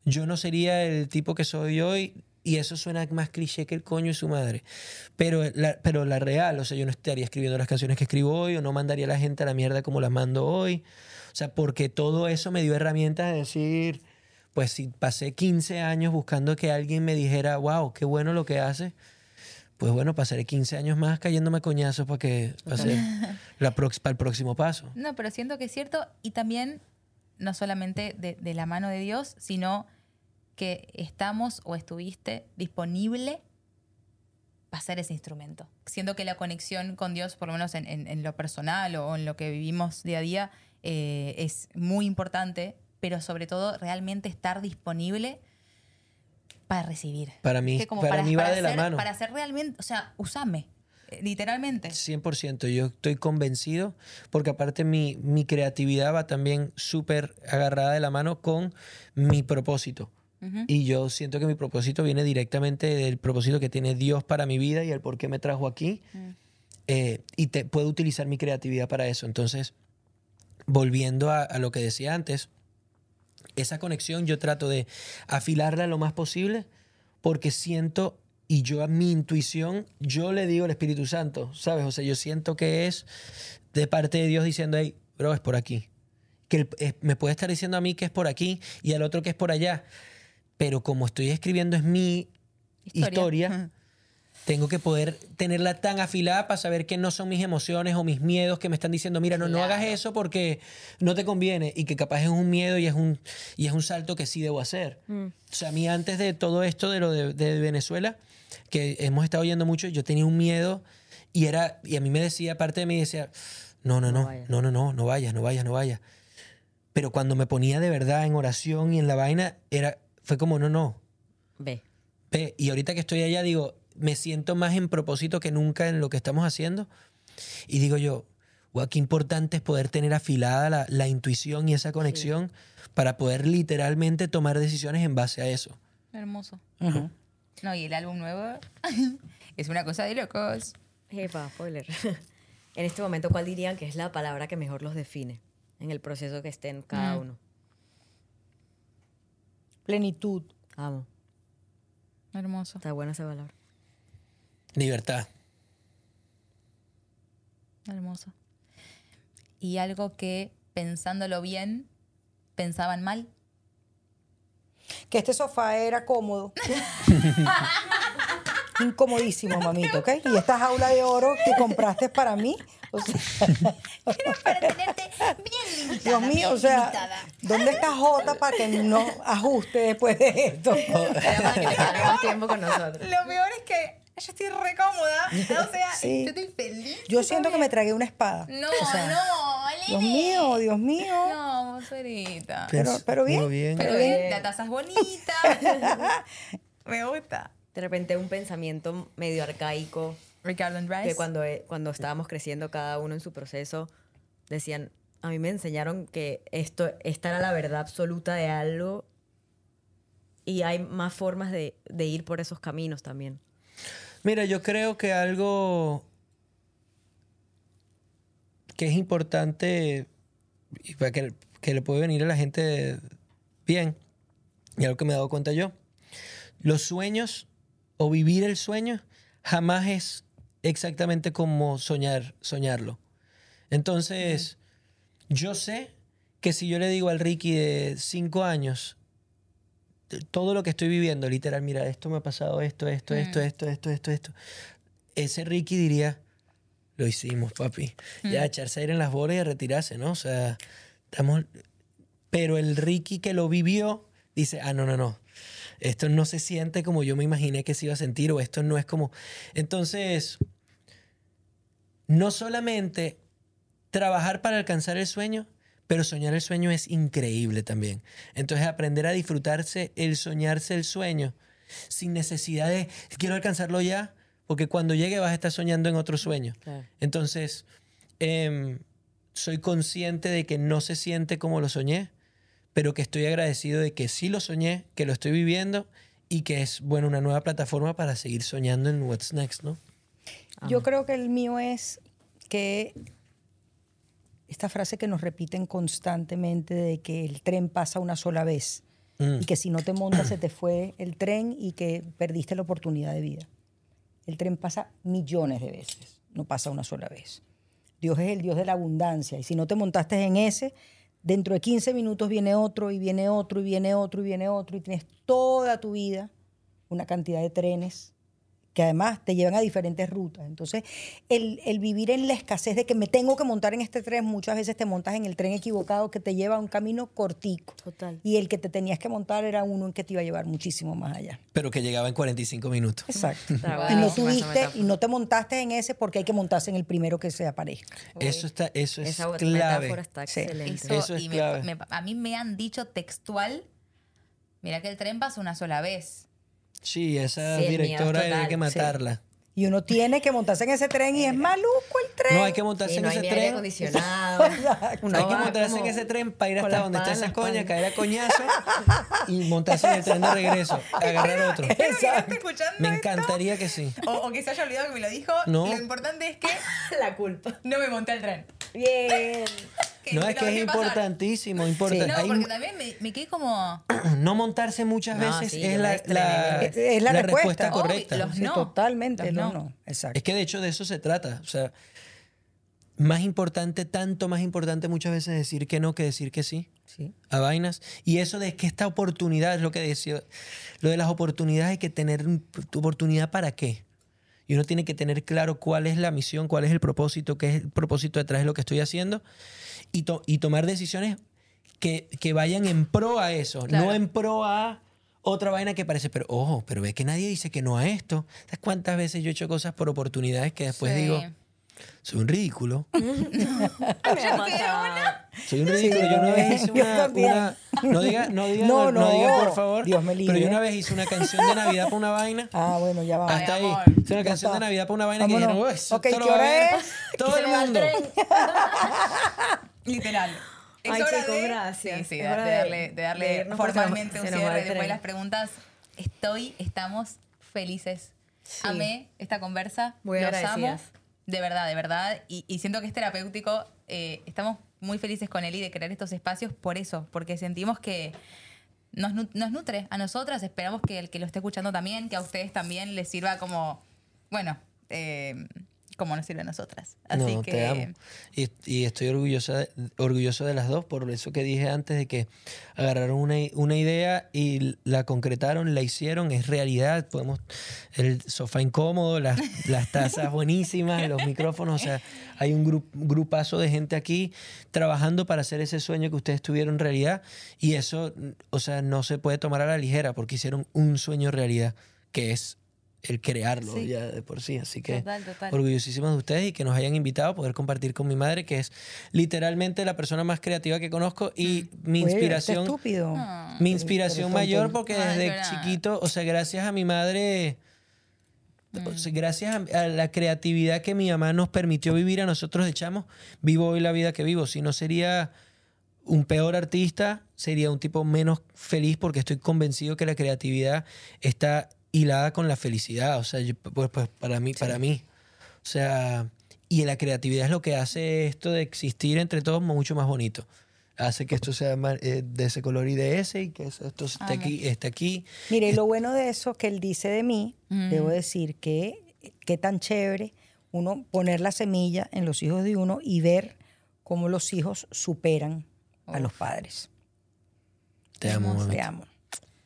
Speaker 1: yo no sería el tipo que soy hoy. Y eso suena más cliché que el coño y su madre. Pero la, pero la real, o sea, yo no estaría escribiendo las canciones que escribo hoy o no mandaría a la gente a la mierda como las mando hoy. O sea, porque todo eso me dio herramientas de decir, pues si pasé 15 años buscando que alguien me dijera, wow, qué bueno lo que hace, pues bueno, pasaré 15 años más cayéndome coñazos para que pase la para el próximo paso.
Speaker 4: No, pero siento que es cierto y también no solamente de, de la mano de Dios, sino que estamos o estuviste disponible para ser ese instrumento. Siento que la conexión con Dios, por lo menos en, en- en lo personal o en lo que vivimos día a día, eh, es muy importante, pero sobre todo realmente estar disponible para recibir.
Speaker 1: Para mí,
Speaker 4: Que como
Speaker 1: para mí va de la
Speaker 4: ser-
Speaker 1: mano.
Speaker 4: Para ser realmente, o sea, usame, eh, literalmente.
Speaker 1: 100%, yo estoy convencido, porque aparte mi, mi creatividad va también súper agarrada de la mano con mi propósito. Y yo siento que mi propósito viene directamente del propósito que tiene Dios para mi vida y el por qué me trajo aquí. Eh, y te, puedo utilizar mi creatividad para eso. Entonces, volviendo a, a lo que decía antes, esa conexión yo trato de afilarla lo más posible porque siento y yo a mi intuición, yo le digo al Espíritu Santo, ¿sabes? O sea, yo siento que es de parte de Dios diciendo, hey, bro, es por aquí. Que me puede estar diciendo a mí que es por aquí y al otro que es por allá. Pero como estoy escribiendo es mi
Speaker 4: Historia.
Speaker 1: historia. Tengo que poder tenerla tan afilada para saber que no son mis emociones o mis miedos que me están diciendo, mira, no, no hagas eso porque no te conviene y que capaz es un miedo y es un, y es un salto que sí debo hacer. O sea, a mí antes de todo esto de lo de, de Venezuela, que hemos estado oyendo mucho, yo tenía un miedo y era y a mí me decía, parte de mí decía, no, no,
Speaker 3: No
Speaker 1: no, no, no, no, no vayas, no vayas, no vayas. Pero cuando me ponía de verdad en oración y en la vaina, era, fue como, no, no,
Speaker 3: Ve.
Speaker 1: Ve, y ahorita que estoy allá, digo, me siento más en propósito que nunca en lo que estamos haciendo. Y digo yo, guau, qué importante es poder tener afilada la, la intuición y esa conexión para poder literalmente tomar decisiones en base a eso.
Speaker 4: Hermoso.
Speaker 2: Ujú.
Speaker 4: No, y el álbum nuevo es una cosa de locos.
Speaker 3: Jefa, spoiler. en este momento, ¿cuál dirían que es la palabra que mejor los define en el proceso que estén cada uno?
Speaker 2: Plenitud.
Speaker 3: Amo.
Speaker 4: Hermoso.
Speaker 3: Está buena esa palabra.
Speaker 1: Libertad.
Speaker 4: Hermoso. Y algo que, pensándolo bien, pensaban mal.
Speaker 2: Que este sofá era cómodo. Incomodísimo, mamito, ¿ok? Y esta jaula de oro que compraste para mí. O sea,
Speaker 4: Para tenerte bien limitada.
Speaker 2: Dios mío,
Speaker 4: bien
Speaker 2: o sea,
Speaker 4: limitada.
Speaker 2: ¿dónde está Jota para que no ajuste después de esto?
Speaker 3: Era para que más tiempo con nosotros.
Speaker 4: Lo peor es que yo estoy re cómoda. O sea,
Speaker 2: Sí.
Speaker 4: yo estoy feliz.
Speaker 2: Yo siento que me tragué una espada.
Speaker 4: No,
Speaker 2: O sea,
Speaker 4: no,
Speaker 2: Dios mío, Dios mío.
Speaker 4: No.
Speaker 2: Pero, pero bien.
Speaker 1: Muy bien.
Speaker 4: Pero
Speaker 2: bien.
Speaker 4: la taza es bonita. Me gusta.
Speaker 3: De repente un pensamiento medio arcaico
Speaker 4: Ricardo Andrés.
Speaker 3: que cuando, eh, cuando estábamos creciendo cada uno en su proceso decían, a mí me enseñaron que esto, esta era la verdad absoluta de algo y hay más formas de, de ir por esos caminos también.
Speaker 1: Mira, yo creo que algo que es importante y que le puede venir a la gente bien, y algo que me he dado cuenta yo, los sueños o vivir el sueño jamás es exactamente como soñar, soñarlo. Entonces, yo sé que si yo le digo al Ricky de cinco años, todo lo que estoy viviendo, literal, mira, esto me ha pasado, esto, esto, esto, esto, esto, esto, esto. Ese Ricky diría, lo hicimos, papi. Ya, echarse aire en las bolas y a retirarse, ¿no? O sea, estamos... Pero el Ricky que lo vivió dice, ah, no, no, no. Esto no se siente como yo me imaginé que se iba a sentir o esto no es como... Entonces, no solamente trabajar para alcanzar el sueño, pero soñar el sueño es increíble también. Entonces, aprender a disfrutarse el soñarse el sueño sin necesidad de quiero alcanzarlo ya, porque cuando llegue vas a estar soñando en otro sueño.
Speaker 3: Claro.
Speaker 1: Entonces, em, soy consciente de que no se siente como lo soñé, pero que estoy agradecido de que sí lo soñé, que lo estoy viviendo y que es, bueno, una nueva plataforma para seguir soñando en What's Next, ¿no?
Speaker 2: Yo creo que el mío es que esta frase que nos repiten constantemente de que el tren pasa una sola vez
Speaker 1: Mm.
Speaker 2: y que si no te montas se te fue el tren y que perdiste la oportunidad de vida. El tren pasa millones de veces, no pasa una sola vez. Dios es el Dios de la abundancia y si no te montaste en ese, dentro de 15 minutos viene otro y viene otro y viene otro y viene otro y tienes toda tu vida una cantidad de trenes que además te llevan a diferentes rutas. Entonces, el, el vivir en la escasez de que me tengo que montar en este tren, muchas veces te montas en el tren equivocado que te lleva a un camino cortico.
Speaker 3: Total.
Speaker 2: Y el que te tenías que montar era uno en que te iba a llevar muchísimo más allá.
Speaker 1: Pero que llegaba en 45 minutos.
Speaker 2: Exacto. Y no tuviste y no te montaste en ese porque hay que montarse en el primero que se aparezca.
Speaker 1: Eso, está, eso es
Speaker 3: Esa
Speaker 1: clave.
Speaker 3: metáfora está
Speaker 2: Sí.
Speaker 3: excelente.
Speaker 4: Eso,
Speaker 1: Eso es
Speaker 4: y me-
Speaker 1: clave.
Speaker 4: me- a mí me han dicho textual, mira que el tren pasa una sola vez.
Speaker 1: Sí, esa
Speaker 3: Sí,
Speaker 1: directora
Speaker 3: total,
Speaker 1: hay que
Speaker 3: sí.
Speaker 1: matarla.
Speaker 2: Y uno tiene que montarse en ese tren y es maluco el tren.
Speaker 1: No, hay que montarse
Speaker 3: Sí,
Speaker 1: en
Speaker 3: no
Speaker 1: ese tren.
Speaker 3: acondicionado. Uno
Speaker 1: hay que montarse en ese tren para ir hasta donde está
Speaker 3: espada en
Speaker 1: esa
Speaker 3: la
Speaker 1: coña,
Speaker 3: espalda.
Speaker 1: caer a coñazo y montarse en el tren de regreso, agarrar otro. Me encantaría que sí.
Speaker 4: O, o que se haya olvidado que me lo dijo.
Speaker 1: No.
Speaker 4: Lo importante es que
Speaker 3: La culpa.
Speaker 4: no me monté al tren.
Speaker 3: Bien.
Speaker 1: No, es que es importantísimo, importante.
Speaker 4: No,
Speaker 1: Hay
Speaker 4: porque también me, me quedé como...
Speaker 1: no montarse muchas
Speaker 3: No,
Speaker 1: veces
Speaker 3: sí,
Speaker 1: es la.
Speaker 2: Es la respuesta.
Speaker 1: respuesta correcta.
Speaker 4: Obvio, los
Speaker 2: Sí,
Speaker 4: no.
Speaker 2: totalmente,
Speaker 4: Los
Speaker 2: no,
Speaker 4: no.
Speaker 2: no. Exacto.
Speaker 1: Es que de hecho de eso se trata. O sea, más importante, tanto más importante muchas veces decir que no que decir que sí
Speaker 2: Sí.
Speaker 1: a vainas. Y eso de que esta oportunidad es lo que decía. Lo de las oportunidades hay que tener tu oportunidad para qué. y uno tiene que tener claro cuál es la misión, cuál es el propósito, qué es el propósito detrás de lo que estoy haciendo y, to- y tomar decisiones que, que vayan en pro a eso,
Speaker 4: Claro.
Speaker 1: no en pro a otra vaina que parece, pero ojo, pero ve que nadie dice que no a esto. ¿Sabes cuántas veces yo he hecho cosas por oportunidades que después
Speaker 4: Sí.
Speaker 1: digo, soy un ridículo? Soy un ridículo. yo una vez hice una, una- No diga, no diga,
Speaker 2: No,
Speaker 1: no, no diga, por favor.
Speaker 2: Dios me libre.
Speaker 1: Pero yo una vez hice una canción de Navidad para una vaina.
Speaker 2: Ah, bueno, ya va.
Speaker 1: Hasta ahí. Hice una canción de. Navidad para una vaina
Speaker 2: Vámonos.
Speaker 1: que dijeron, "Uy, eso
Speaker 2: Ok,
Speaker 1: esto lo
Speaker 2: ¿qué
Speaker 1: va a
Speaker 2: hora es?
Speaker 1: Todo el mundo.
Speaker 4: Literal. Es
Speaker 3: Ay,
Speaker 4: hora de,
Speaker 3: gracias.
Speaker 4: Sí, sí,
Speaker 3: Es
Speaker 4: de,
Speaker 3: hora
Speaker 4: de
Speaker 3: de-
Speaker 4: darle, de darle formalmente un cierre después de las preguntas. Estoy, estamos felices.
Speaker 3: Sí.
Speaker 4: Amé esta conversa.
Speaker 3: Muy
Speaker 4: Los
Speaker 3: agradecidas.
Speaker 4: amo. De verdad, de verdad. Y, y siento que es terapéutico. Eh, estamos muy felices con Eli de crear estos espacios por eso, porque sentimos que nos, nos nutre a nosotras. Esperamos que el que lo esté escuchando también, que a ustedes también les sirva como, bueno, eh, como nos sirve a nosotras. Así
Speaker 1: no,
Speaker 4: que.
Speaker 1: te amo. Y, y estoy orgullosa orgulloso de las dos por eso que dije antes de que agarraron una, una idea y la concretaron, la hicieron, es realidad. Podemos el sofá incómodo, las, las tazas buenísimas, los micrófonos, o sea, hay un grup- grupazo de gente aquí trabajando para hacer ese sueño que ustedes tuvieron realidad y eso, o sea, no se puede tomar a la ligera porque hicieron un sueño realidad que es el crearlo
Speaker 4: Sí.
Speaker 1: ya de por sí, así que
Speaker 4: Total,
Speaker 1: de ustedes y que nos hayan invitado a poder compartir con mi madre, que es literalmente la persona más creativa que conozco y mi
Speaker 2: Oye,
Speaker 1: inspiración,
Speaker 2: este estúpido.
Speaker 4: Ah.
Speaker 1: mi inspiración mayor porque
Speaker 4: Ay,
Speaker 1: desde chiquito, o sea, gracias a mi madre, o sea, gracias a, a la creatividad que mi mamá nos permitió vivir a nosotros de chamos, vivo hoy la vida que vivo. Si no sería un peor artista, sería un tipo menos feliz porque estoy convencido que la creatividad está hilada con la felicidad. O sea, yo- pues, pues, para mí, para mí. O sea, y la creatividad es lo que hace esto de existir entre todos mucho más bonito. Hace que esto sea más, eh, de ese color y de ese, y que esto esté aquí, esté aquí.
Speaker 2: Mire, y lo bueno de eso que él dice de mí, debo decir que qué tan chévere uno poner la semilla en los hijos de uno y ver cómo los hijos superan a los padres.
Speaker 1: Te amo.
Speaker 2: Te amo.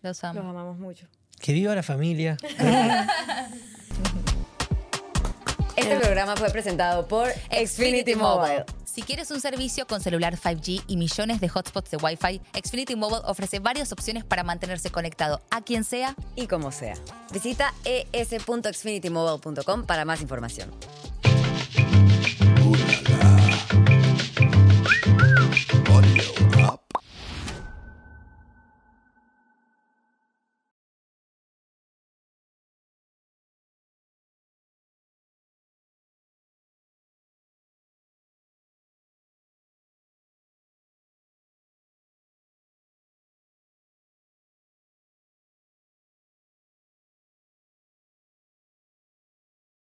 Speaker 4: Los amo.
Speaker 3: Los amamos mucho.
Speaker 1: Que viva la familia.
Speaker 5: Este programa fue presentado por Xfinity Mobile.
Speaker 4: Si quieres un servicio con celular 5G y millones de hotspots de Wi-Fi, Xfinity Mobile ofrece varias opciones para mantenerse conectado a quien sea
Speaker 5: Y como sea. Visita es.xfinitymobile.com para más información.